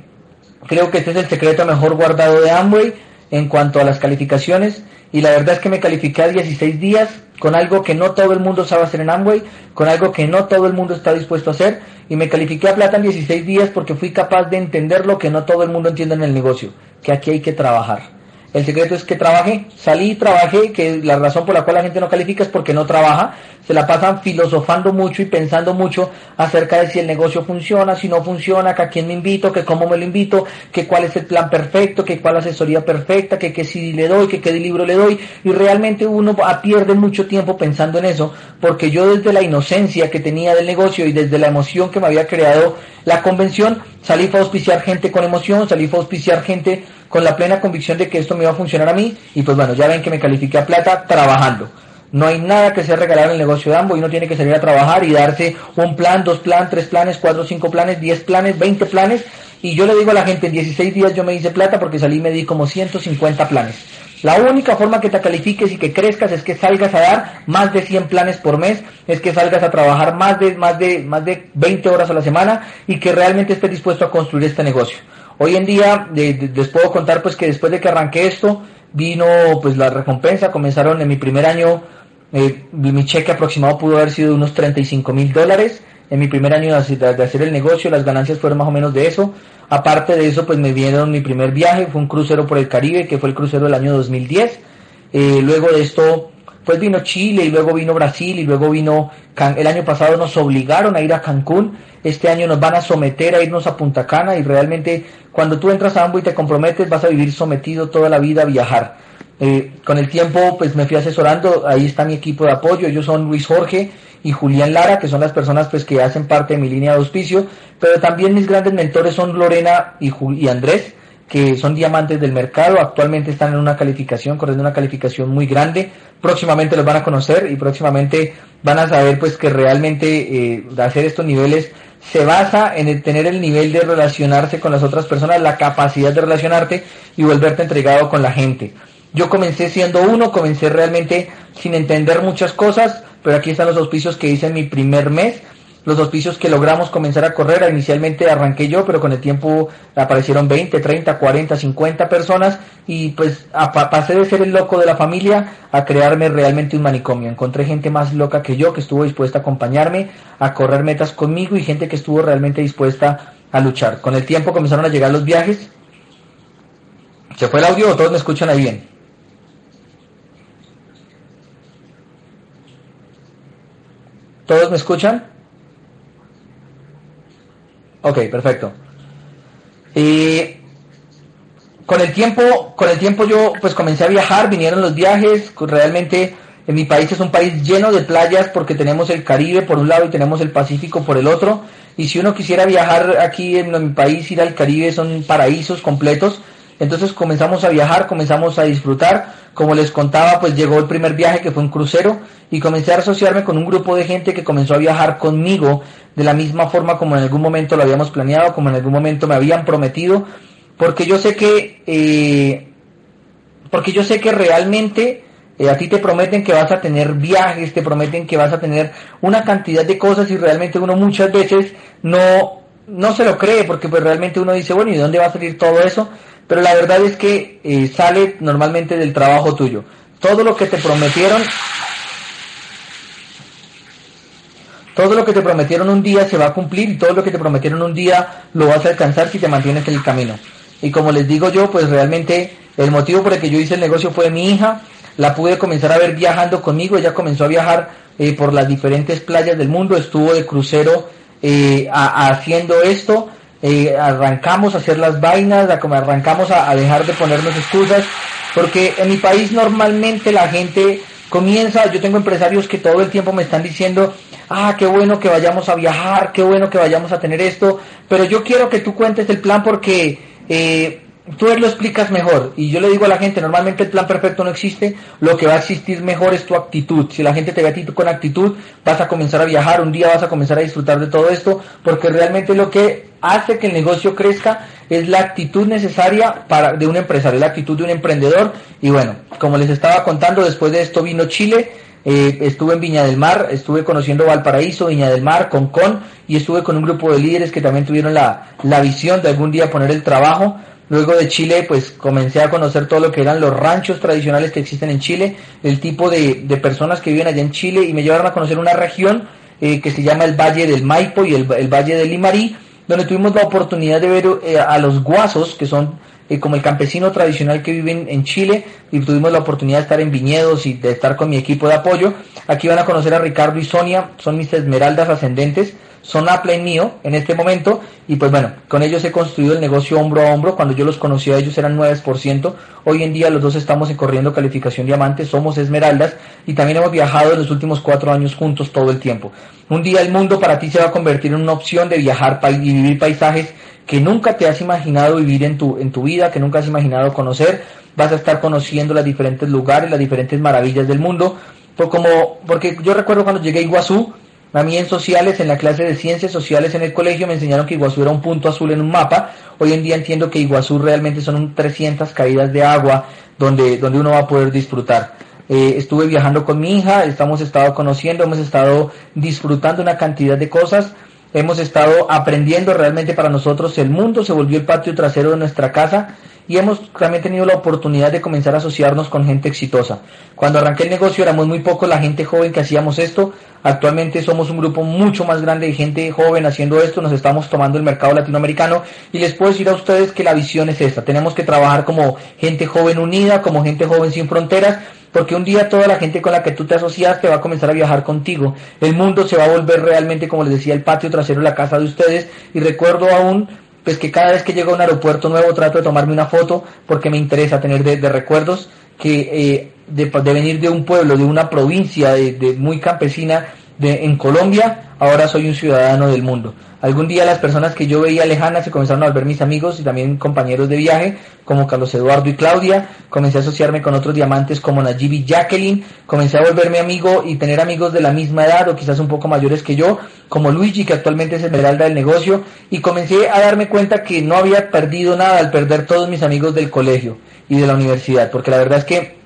creo que este es el secreto mejor guardado de Amway en cuanto a las calificaciones y la verdad es que me califiqué a 16 días con algo que no todo el mundo sabe hacer en Amway, con algo que no todo el mundo está dispuesto a hacer y me califiqué a plata en 16 días porque fui capaz de entender lo que no todo el mundo entiende en el negocio, que aquí hay que trabajar. El secreto es que trabajé, salí y trabajé, que la razón por la cual la gente no califica es porque no trabaja, se la pasan filosofando mucho y pensando mucho acerca de si el negocio funciona, si no funciona, que a quién me invito, que cómo me lo invito, que cuál es el plan perfecto, que cuál asesoría perfecta, que qué CD le doy, que qué libro le doy, y realmente uno pierde mucho tiempo pensando en eso, porque yo desde la inocencia que tenía del negocio y desde la emoción que me había creado la convención, salí a auspiciar gente con emoción, salí a auspiciar gente con la plena convicción de que esto me iba a funcionar a mí y pues bueno, ya ven que me califiqué a plata trabajando. No hay nada que sea regalado en el negocio de ambos y uno tiene que salir a trabajar y darse un plan, dos planes, tres planes, cuatro, cinco planes, diez planes, veinte planes. Y yo le digo a la gente, en 16 días yo me hice plata porque salí y me di como 150 planes. La única forma que te califiques y que crezcas es que salgas a dar más de 100 planes por mes, es que salgas a trabajar más de, más de, más de 20 horas a la semana y que realmente estés dispuesto a construir este negocio. Hoy en día les puedo contar pues que después de que arranqué esto, vino pues la recompensa, comenzaron en mi primer año, eh, mi cheque aproximado pudo haber sido unos 35 mil dólares, en mi primer año de hacer el negocio, las ganancias fueron más o menos de eso. Aparte de eso, pues me vieron mi primer viaje, fue un crucero por el Caribe, que fue el crucero del año 2010. Eh, luego de esto, pues vino Chile y luego vino Brasil y luego vino, el año pasado nos obligaron a ir a Cancún. Este año nos van a someter a irnos a Punta Cana y realmente cuando tú entras a Ambo y te comprometes vas a vivir sometido toda la vida a viajar. Eh, con el tiempo pues me fui asesorando, ahí está mi equipo de apoyo, ellos son Luis Jorge y Julián Lara, que son las personas pues que hacen parte de mi línea de auspicio, pero también mis grandes mentores son Lorena y, y Andrés, que son diamantes del mercado, actualmente están en una calificación, corriendo una calificación muy grande, próximamente los van a conocer y próximamente van a saber pues que realmente eh, hacer estos niveles se basa en el tener el nivel de relacionarse con las otras personas, la capacidad de relacionarte y volverte entregado con la gente. Yo comencé siendo uno, comencé realmente sin entender muchas cosas, pero aquí están los auspicios que hice en mi primer mes los auspicios que logramos comenzar a correr. Inicialmente arranqué yo, pero con el tiempo aparecieron 20, 30, 40, 50 personas y pues pasé de ser el loco de la familia a crearme realmente un manicomio. Encontré gente más loca que yo que estuvo dispuesta a acompañarme, a correr metas conmigo y gente que estuvo realmente dispuesta a luchar. Con el tiempo comenzaron a llegar los viajes. ¿Se fue el audio o todos me escuchan ahí bien? ¿Todos me escuchan? Ok, perfecto. Y con el tiempo, con el tiempo yo pues comencé a viajar, vinieron los viajes, realmente en mi país es un país lleno de playas porque tenemos el Caribe por un lado y tenemos el Pacífico por el otro. Y si uno quisiera viajar aquí en mi país, ir al Caribe son paraísos completos. Entonces comenzamos a viajar, comenzamos a disfrutar. Como les contaba, pues llegó el primer viaje que fue un crucero y comencé a asociarme con un grupo de gente que comenzó a viajar conmigo de la misma forma como en algún momento lo habíamos planeado, como en algún momento me habían prometido, porque yo sé que, eh, porque yo sé que realmente eh, a ti te prometen que vas a tener viajes, te prometen que vas a tener una cantidad de cosas y realmente uno muchas veces no, no se lo cree porque pues realmente uno dice, bueno, ¿y dónde va a salir todo eso? pero la verdad es que eh, sale normalmente del trabajo tuyo. todo lo que te prometieron, todo lo que te prometieron un día se va a cumplir y todo lo que te prometieron un día lo vas a alcanzar si te mantienes en el camino. Y como les digo yo, pues realmente el motivo por el que yo hice el negocio fue mi hija, la pude comenzar a ver viajando conmigo, ella comenzó a viajar eh, por las diferentes playas del mundo, estuvo de crucero eh, haciendo esto, eh, arrancamos a hacer las vainas, a, como arrancamos a, dejar de ponernos excusas, porque en mi país normalmente la gente comienza, yo tengo empresarios que todo el tiempo me están diciendo, ah, qué bueno que vayamos a viajar, qué bueno que vayamos a tener esto, pero yo quiero que tú cuentes el plan porque eh, tú lo explicas mejor. Y yo le digo a la gente, normalmente el plan perfecto no existe, lo que va a existir mejor es tu actitud. Si la gente te ve a ti con actitud, vas a comenzar a viajar, un día vas a comenzar a disfrutar de todo esto, porque realmente lo que hace que el negocio crezca es la actitud necesaria para de un empresario, la actitud de un emprendedor. Y bueno, como les estaba contando, después de esto vino Chile. Eh, estuve en Viña del Mar, estuve conociendo Valparaíso, Viña del Mar, Concón y estuve con un grupo de líderes que también tuvieron la, la visión de algún día poner el trabajo Luego de Chile, pues comencé a conocer todo lo que eran los ranchos tradicionales que existen en Chile, el tipo de, de personas que viven allá en Chile y me llevaron a conocer una región eh, que se llama el Valle del Maipo y el, Valle del Limarí, donde tuvimos la oportunidad de ver eh, a los guasos, que son eh, como el campesino tradicional que vive en, Chile, y tuvimos la oportunidad de estar en viñedos y de estar con mi equipo de apoyo. Aquí van a conocer a Ricardo y Sonia, son mis esmeraldas ascendentes son Apple y mío en este momento y pues bueno, con ellos he construido el negocio hombro a hombro, cuando yo los conocí a ellos eran 9%, hoy en día los dos estamos corriendo calificación diamante, somos esmeraldas y también hemos viajado en los últimos cuatro años juntos todo el tiempo. Un día el mundo para ti se va a convertir en una opción de viajar y vivir paisajes que nunca te has imaginado vivir en tu, en tu vida, que nunca has imaginado conocer, vas a estar conociendo los diferentes lugares, las diferentes maravillas del mundo, por como, porque yo recuerdo cuando llegué a Iguazú, a mí en sociales, en la clase de ciencias sociales en el colegio, me enseñaron que Iguazú era un punto azul en un mapa. Hoy en día entiendo que Iguazú realmente son 300 caídas de agua donde, donde uno va a poder disfrutar. Eh, estuve viajando con mi hija, estamos estado conociendo, hemos estado disfrutando una cantidad de cosas, hemos estado aprendiendo realmente para nosotros. El mundo se volvió el patio trasero de nuestra casa y hemos también tenido la oportunidad de comenzar a asociarnos con gente exitosa. Cuando arranqué el negocio éramos muy pocos la gente joven que hacíamos esto. Actualmente somos un grupo mucho más grande de gente joven haciendo esto. Nos estamos tomando el mercado latinoamericano y les puedo decir a ustedes que la visión es esta. Tenemos que trabajar como gente joven unida, como gente joven sin fronteras porque un día toda la gente con la que tú te asociaste va a comenzar a viajar contigo. El mundo se va a volver realmente, como les decía, el patio trasero de la casa de ustedes. Y recuerdo aún pues que cada vez que llego a un aeropuerto nuevo trato de tomarme una foto porque me interesa tener de, recuerdos que eh, de, de, venir de un pueblo, de una provincia de, muy campesina de, en Colombia, ahora soy un ciudadano del mundo. Algún día las personas que yo veía lejanas se comenzaron a volver mis amigos y también compañeros de viaje, como Carlos Eduardo y Claudia. Comencé a asociarme con otros diamantes como Najib y Jacqueline. Comencé a volverme amigo y tener amigos de la misma edad o quizás un poco mayores que yo, como Luigi, que actualmente es esmeralda del negocio. Y comencé a darme cuenta que no había perdido nada al perder todos mis amigos del colegio y de la universidad, porque la verdad es que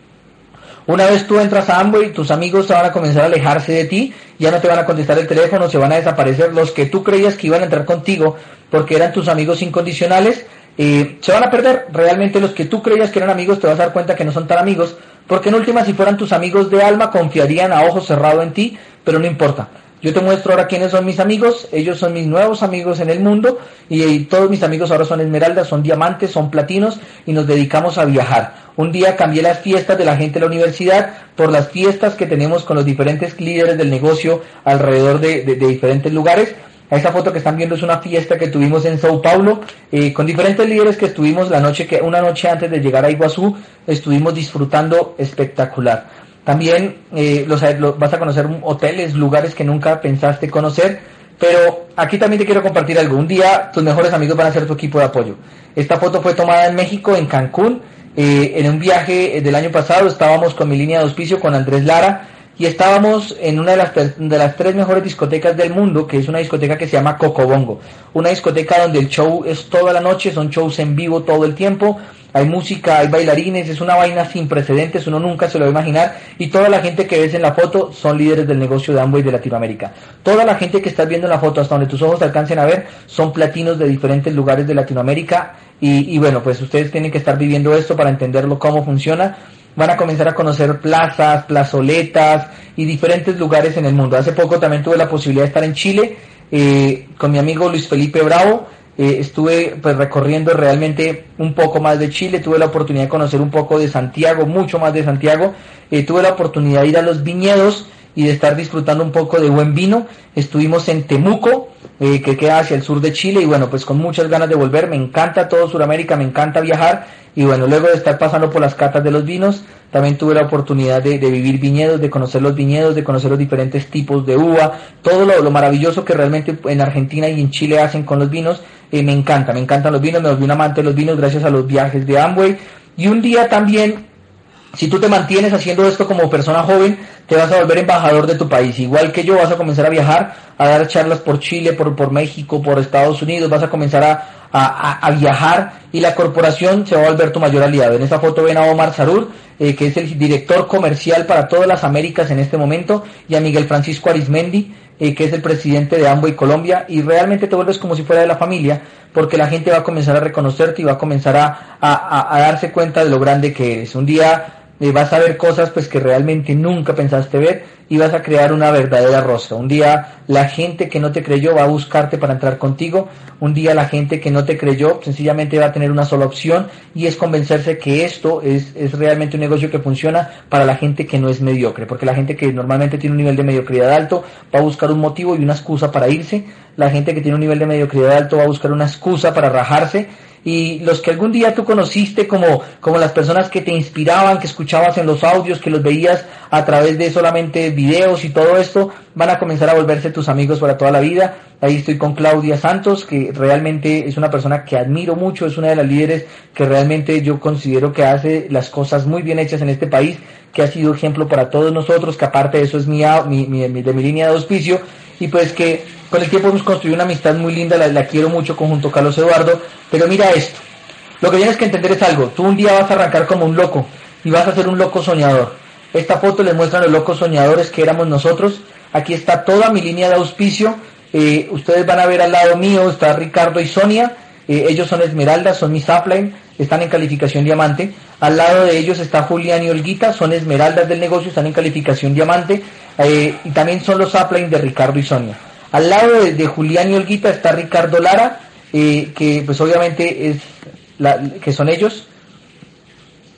una vez tú entras a Amway, tus amigos van a comenzar a alejarse de ti, ya no te van a contestar el teléfono, se van a desaparecer. Los que tú creías que iban a entrar contigo porque eran tus amigos incondicionales, eh, se van a perder. Realmente los que tú creías que eran amigos te vas a dar cuenta que no son tan amigos, porque en última si fueran tus amigos de alma confiarían a ojos cerrados en ti, pero no importa. Yo te muestro ahora quiénes son mis amigos, ellos son mis nuevos amigos en el mundo y, todos mis amigos ahora son esmeraldas, son diamantes, son platinos y nos dedicamos a viajar. Un día cambié las fiestas de la gente de la universidad por las fiestas que tenemos con los diferentes líderes del negocio alrededor de, diferentes lugares. Esta foto que están viendo es una fiesta que tuvimos en Sao Paulo eh, con diferentes líderes que estuvimos la noche que una noche antes de llegar a Iguazú estuvimos disfrutando espectacular. También eh, los, vas a conocer hoteles, lugares que nunca pensaste conocer. Pero aquí también te quiero compartir algo. Un día tus mejores amigos van a ser tu equipo de apoyo. Esta foto fue tomada en México, en Cancún. Eh, en un viaje del año pasado estábamos con mi línea de auspicio, con Andrés Lara, y estábamos en una de las, de las tres mejores discotecas del mundo, que es una discoteca que se llama Cocobongo. Una discoteca donde el show es toda la noche, son shows en vivo todo el tiempo hay música, hay bailarines, es una vaina sin precedentes, uno nunca se lo va a imaginar y toda la gente que ves en la foto son líderes del negocio de Amway de Latinoamérica. Toda la gente que estás viendo en la foto, hasta donde tus ojos alcancen a ver, son platinos de diferentes lugares de Latinoamérica y, bueno, pues ustedes tienen que estar viviendo esto para entenderlo cómo funciona. van a comenzar a conocer plazas, plazoletas y diferentes lugares en el mundo. Hace poco también tuve la posibilidad de estar en Chile eh, con mi amigo Luis Felipe Bravo. Eh, estuve pues recorriendo realmente un poco más de Chile, tuve la oportunidad de conocer un poco de Santiago, mucho más de Santiago, eh, tuve la oportunidad de ir a los viñedos y de estar disfrutando un poco de buen vino. Estuvimos en Temuco, eh, que queda hacia el sur de Chile, y bueno, pues con muchas ganas de volver. Me encanta todo Sudamérica, me encanta viajar, y bueno, luego de estar pasando por las catas de los vinos, también tuve la oportunidad de, vivir viñedos, de conocer los viñedos, de conocer los diferentes tipos de uva, todo lo, maravilloso que realmente en Argentina y en Chile hacen con los vinos. Eh, me encanta, me encantan los vinos, me volví un amante de los vinos gracias a los viajes de Amway. Y un día también si tú te mantienes haciendo esto como persona joven, te vas a volver embajador de tu país. Igual que yo, vas a comenzar a viajar, a dar charlas por Chile, por, por México, por Estados Unidos, vas a comenzar a, viajar y la corporación se va a volver tu mayor aliado. En esta foto ven a Omar Sarur, eh, que es el director comercial para todas las Américas en este momento, y a Miguel Francisco Arismendi, eh, que es el presidente de Amway Colombia, y realmente te vuelves como si fuera de la familia, porque la gente va a comenzar a reconocerte y va a comenzar a, a darse cuenta de lo grande que eres. Un día vas a ver cosas pues que realmente nunca pensaste ver y vas a crear una verdadera rosca. Un día la gente que no te creyó va a buscarte para entrar contigo, un día la gente que no te creyó sencillamente va a tener una sola opción y es convencerse que esto es, es realmente un negocio que funciona para la gente que no es mediocre, porque la gente que normalmente tiene un nivel de mediocridad alto va a buscar un motivo y una excusa para irse, la gente que tiene un nivel de mediocridad alto va a buscar una excusa para rajarse y los que algún día tú conociste como, como las personas que te inspiraban, que escuchabas en los audios, que los veías a través de solamente videos y todo esto, van a comenzar a volverse tus amigos para toda la vida. Ahí estoy con Claudia Santos, que realmente es una persona que admiro mucho, es una de las líderes que realmente yo considero que hace las cosas muy bien hechas en este país, que ha sido ejemplo para todos nosotros, que aparte de eso es mi, mi, mi de mi línea de auspicio, y pues que con el tiempo hemos construido una amistad muy linda, la, quiero mucho conjunto Carlos Eduardo, pero mira esto, lo que tienes que entender es algo, tú un día vas a arrancar como un loco y vas a ser un loco soñador. Esta foto les muestra a los locos soñadores que éramos nosotros. Aquí está toda mi línea de auspicio. Eh, ustedes van a ver al lado mío está Ricardo y Sonia. Eh, ellos son Esmeralda, son mis upline, están en calificación diamante. Al lado de ellos está Julián y Olguita, son Esmeraldas del negocio, están en calificación diamante. Eh, y también son los upline de Ricardo y Sonia. Al lado de, Julián y Olguita está Ricardo Lara, eh, que pues obviamente es que son ellos.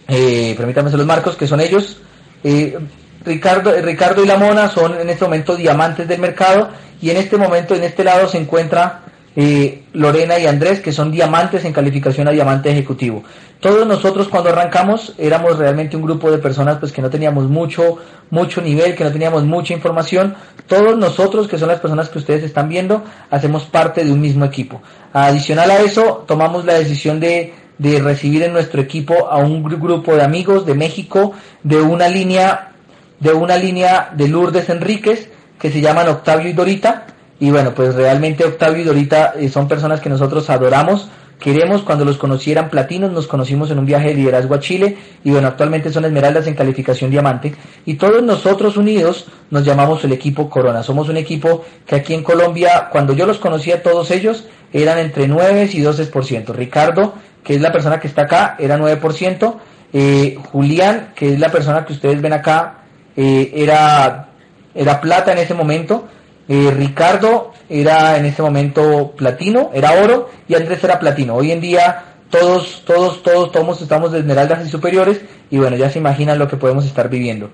Eh, permítanme los marcos, que son ellos. Eh, Ricardo, Ricardo y la Mona son en este momento diamantes del mercado y en este momento en este lado se encuentra eh, Lorena y Andrés, que son diamantes en calificación a diamante ejecutivo. Todos nosotros cuando arrancamos éramos realmente un grupo de personas pues que no teníamos mucho, mucho nivel, que no teníamos mucha información. Todos nosotros, que son las personas que ustedes están viendo, hacemos parte de un mismo equipo. Adicional a eso, tomamos la decisión de, de recibir en nuestro equipo a un grupo de amigos de México, de una línea, de una línea de Lourdes Enríquez, que se llaman Octavio y Dorita, y bueno, pues realmente Octavio y Dorita eh, son personas que nosotros adoramos, queremos, cuando los conocieran platinos, nos conocimos en un viaje de liderazgo a Chile y bueno, actualmente son esmeraldas en calificación diamante y todos nosotros unidos nos llamamos el equipo Corona. Somos un equipo que aquí en Colombia, cuando yo los conocía todos ellos, eran entre 9 y 12%. Ricardo, que es la persona que está acá, era 9%. Eh, Julián, que es la persona que ustedes ven acá, eh, era, era plata en ese momento. Eh, Ricardo era en ese momento platino, era oro, y Andrés era platino. Hoy en día todos, todos, todos, todos estamos de esmeraldas y superiores, y bueno, ya se imaginan lo que podemos estar viviendo.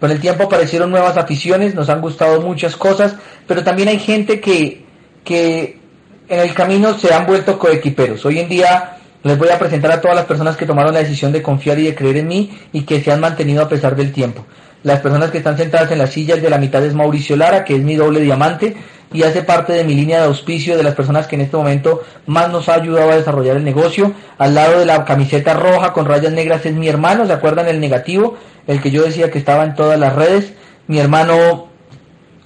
Con el tiempo aparecieron nuevas aficiones, nos han gustado muchas cosas, pero también hay gente que, que en el camino se han vuelto coequiperos. Hoy en día les voy a presentar a todas las personas que tomaron la decisión de confiar y de creer en mí y que se han mantenido a pesar del tiempo. Las personas que están sentadas en las sillas de la mitad es Mauricio Lara, que es mi doble diamante y hace parte de mi línea de auspicio de las personas que en este momento más nos ha ayudado a desarrollar el negocio. Al lado de la camiseta roja con rayas negras es mi hermano, ¿se acuerdan el negativo? El que yo decía que estaba en todas las redes. Mi hermano,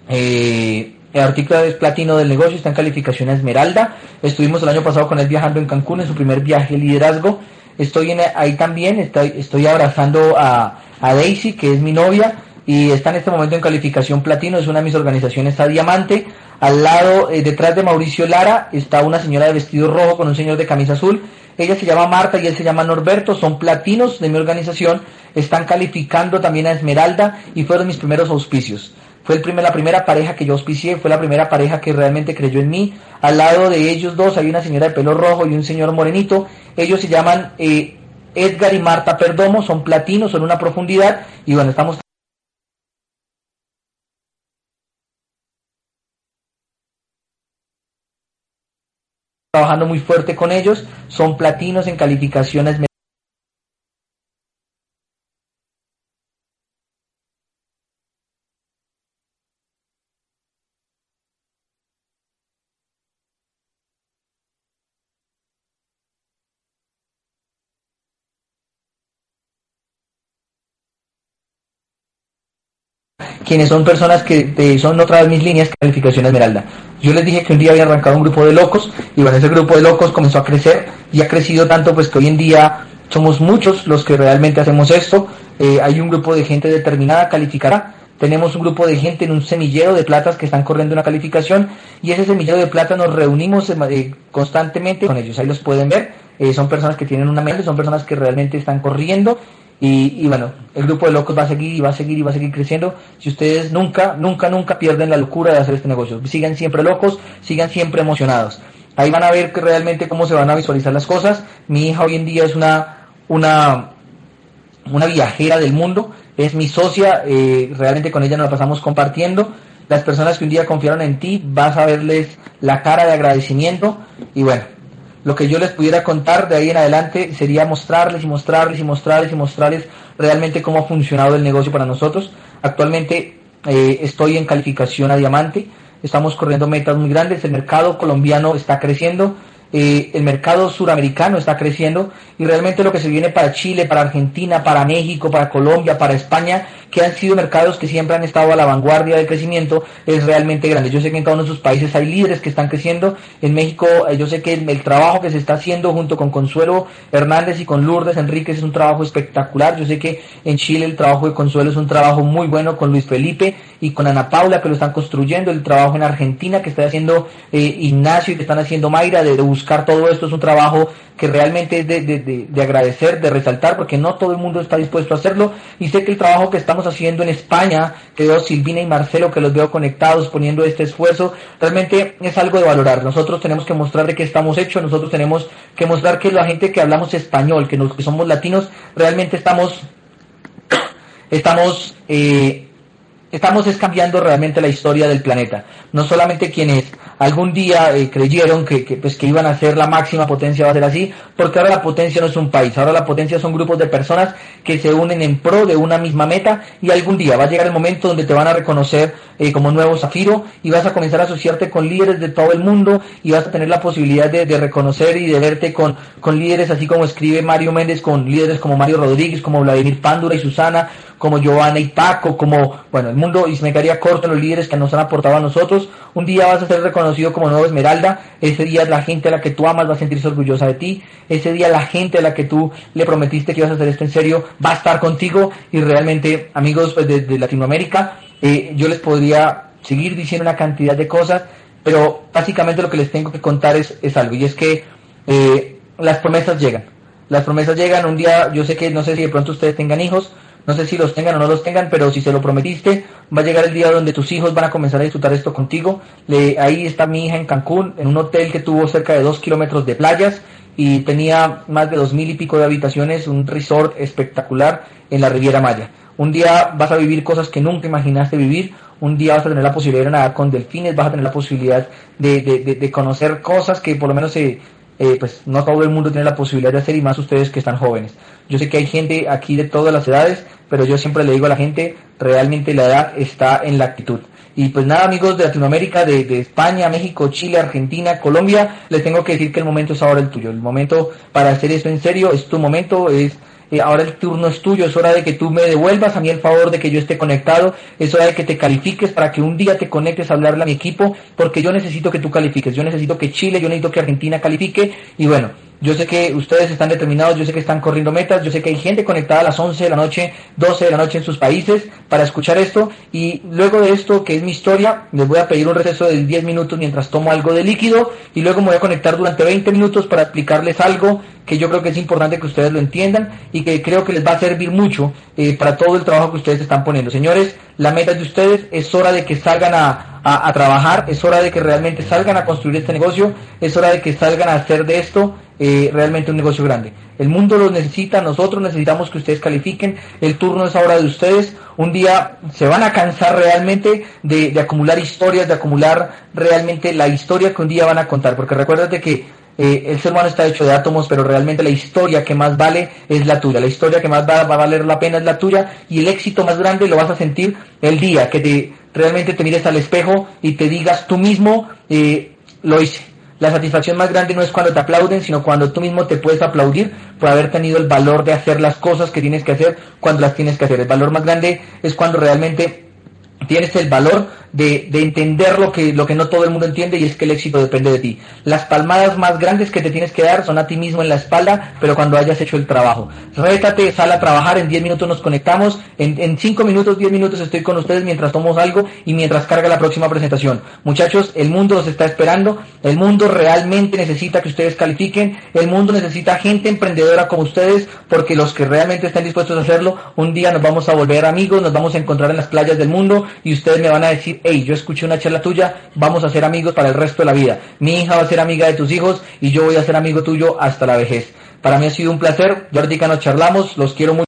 eh, el artículo es platino del negocio, está en calificación a esmeralda. Estuvimos el año pasado con él viajando en Cancún en su primer viaje de liderazgo. Estoy en, ahí también, estoy, estoy abrazando a a Daisy, que es mi novia, y está en este momento en calificación platino, es una de mis organizaciones a diamante. Al lado, eh, detrás de Mauricio Lara, está una señora de vestido rojo con un señor de camisa azul. Ella se llama Marta y él se llama Norberto, son platinos de mi organización, están calificando también a Esmeralda y fueron mis primeros auspicios. Fue el primer, la primera pareja que yo auspicié, fue la primera pareja que realmente creyó en mí. Al lado de ellos dos hay una señora de pelo rojo y un señor morenito. Ellos se llaman eh, Edgar y Marta Perdomo, son platinos, son una profundidad y bueno, estamos trabajando muy fuerte con ellos, son platinos en calificaciones quienes son personas que eh, son otra vez mis líneas calificación Esmeralda. Yo les dije que un día había arrancado un grupo de locos y bueno, ese grupo de locos comenzó a crecer y ha crecido tanto pues que hoy en día somos muchos los que realmente hacemos esto. Eh, hay un grupo de gente determinada calificará. Tenemos un grupo de gente en un semillero de platas que están corriendo una calificación y ese semillero de plata nos reunimos eh, constantemente con ellos. Ahí los pueden ver. son personas que tienen una mente, son personas que realmente están corriendo y, bueno, el grupo de locos va a seguir y va a seguir y va a seguir creciendo. Si ustedes nunca, nunca, nunca pierden la locura de hacer este negocio, sigan siempre locos, sigan siempre emocionados. Ahí van a ver que realmente cómo se van a visualizar las cosas. Mi hija hoy en día es una, una, una viajera del mundo, es mi socia, eh, realmente con ella nos la pasamos compartiendo. Las personas que un día confiaron en ti, vas a verles la cara de agradecimiento y bueno, lo que yo les pudiera contar de ahí en adelante sería mostrarles y mostrarles y mostrarles y mostrarles realmente cómo ha funcionado el negocio para nosotros. Actualmente eh, estoy en calificación a diamante, estamos corriendo metas muy grandes, el mercado colombiano está creciendo, eh, el mercado suramericano está creciendo. Y realmente lo que se viene para Chile, para Argentina, para México, para Colombia, para España, que han sido mercados que siempre han estado a la vanguardia del crecimiento, es realmente grande. Yo sé que en cada uno de sus países hay líderes que están creciendo. En México eh, yo sé que el, trabajo que se está haciendo junto con Consuelo Hernández y con Lourdes Enríquez es un trabajo espectacular. Yo sé que en Chile el trabajo de Consuelo es un trabajo muy bueno con Luis Felipe y con Ana Paula que lo están construyendo. El trabajo en Argentina que está haciendo eh, Ignacio y que están haciendo Mayra de, de buscar todo esto es un trabajo que realmente es de, agradecer, de resaltar, porque no todo el mundo está dispuesto a hacerlo. Y sé que el trabajo que estamos haciendo en España, que veo Silvina y Marcelo, que los veo conectados, poniendo este esfuerzo, realmente es algo de valorar. Nosotros tenemos que mostrar de qué estamos hechos, nosotros tenemos que mostrar que la gente que hablamos español, que, somos latinos, realmente estamos, <coughs> estamos eh, estamos cambiando realmente la historia del planeta. No solamente quienes algún día eh, creyeron que, pues, que iban a ser la máxima potencia va a ser así, porque ahora la potencia no es un país, ahora la potencia son grupos de personas que se unen en pro de una misma meta y algún día va a llegar el momento donde te van a reconocer eh, como nuevo Zafiro y vas a comenzar a asociarte con líderes de todo el mundo y vas a tener la posibilidad de, de reconocer y de verte con, con líderes así como escribe Mario Méndez, con líderes como Mario Rodríguez, como Vladimir Pándura y Susana, como Giovanna y Paco, como, bueno, el mundo, y se me quedaría corto los líderes que nos han aportado a nosotros. Un día vas a ser reconocido como nuevo Esmeralda, ese día la gente a la que tú amas va a sentirse orgullosa de ti, ese día la gente a la que tú le prometiste que ibas a hacer esto en serio va a estar contigo y realmente, amigos pues, de, Latinoamérica, eh, yo les podría seguir diciendo una cantidad de cosas, pero básicamente lo que les tengo que contar es, es algo, y es que eh, las promesas llegan. Las promesas llegan un día, yo sé que no sé si de pronto ustedes tengan hijos, no sé si los tengan o no los tengan, pero si se lo prometiste, va a llegar el día donde tus hijos van a comenzar a disfrutar esto contigo. Le, ahí está mi hija en Cancún, en un hotel que tuvo cerca de dos kilómetros de playas y tenía más de dos mil y pico de habitaciones, un resort espectacular en la Riviera Maya. Un día vas a vivir cosas que nunca imaginaste vivir, un día vas a tener la posibilidad de nadar con delfines, vas a tener la posibilidad de, de, de conocer cosas que por lo menos se, eh, pues no todo el mundo tiene la posibilidad de hacer y más ustedes que están jóvenes. Yo sé que hay gente aquí de todas las edades, pero yo siempre le digo a la gente, realmente la edad está en la actitud. Y pues nada amigos de Latinoamérica, de, de, España, México, Chile, Argentina, Colombia, les tengo que decir que el momento es ahora el tuyo. El momento para hacer esto en serio es tu momento, es eh, ahora el turno es tuyo, es hora de que tú me devuelvas a mí el favor de que yo esté conectado, es hora de que te califiques para que un día te conectes a hablarle a mi equipo, porque yo necesito que tú califiques, yo necesito que Chile, yo necesito que Argentina califique, y bueno, yo sé que ustedes están determinados, yo sé que están corriendo metas, yo sé que hay gente conectada a las 11 de la noche, 12 de la noche en sus países para escuchar esto y luego de esto, que es mi historia, les voy a pedir un receso de 10 minutos mientras tomo algo de líquido y luego me voy a conectar durante 20 minutos para explicarles algo que yo creo que es importante que ustedes lo entiendan y que creo que les va a servir mucho eh, para todo el trabajo que ustedes están poniendo. Señores, la meta de ustedes es hora de que salgan a, a, trabajar, es hora de que realmente salgan a construir este negocio, es hora de que salgan a hacer de esto eh, realmente un negocio grande. El mundo lo necesita, nosotros necesitamos que ustedes califiquen, el turno es ahora de ustedes, un día se van a cansar realmente de, acumular historias, de acumular realmente la historia que un día van a contar, porque recuérdate que eh, el ser humano está hecho de átomos, pero realmente la historia que más vale es la tuya, la historia que más va, va, a valer la pena es la tuya. Y el éxito más grande lo vas a sentir el día que te realmente te mires al espejo y te digas tú mismo, eh, lo hice. La satisfacción más grande no es cuando te aplauden, sino cuando tú mismo te puedes aplaudir por haber tenido el valor de hacer las cosas que tienes que hacer cuando las tienes que hacer. El valor más grande es cuando realmente tienes el valor de, de, entender lo que, lo que no todo el mundo entiende y es que el éxito depende de ti. Las palmadas más grandes que te tienes que dar son a ti mismo en la espalda, pero cuando hayas hecho el trabajo. Rétate, sal a trabajar, en 10 minutos nos conectamos, en, en 5 minutos, 10 minutos estoy con ustedes mientras tomamos algo y mientras carga la próxima presentación. Muchachos, el mundo los está esperando, el mundo realmente necesita que ustedes califiquen, el mundo necesita gente emprendedora como ustedes, porque los que realmente están dispuestos a hacerlo, un día nos vamos a volver amigos, nos vamos a encontrar en las playas del mundo y ustedes me van a decir, hey, yo escuché una charla tuya, vamos a ser amigos para el resto de la vida. Mi hija va a ser amiga de tus hijos y yo voy a ser amigo tuyo hasta la vejez. Para mí ha sido un placer, ahorita nos charlamos, los quiero mucho.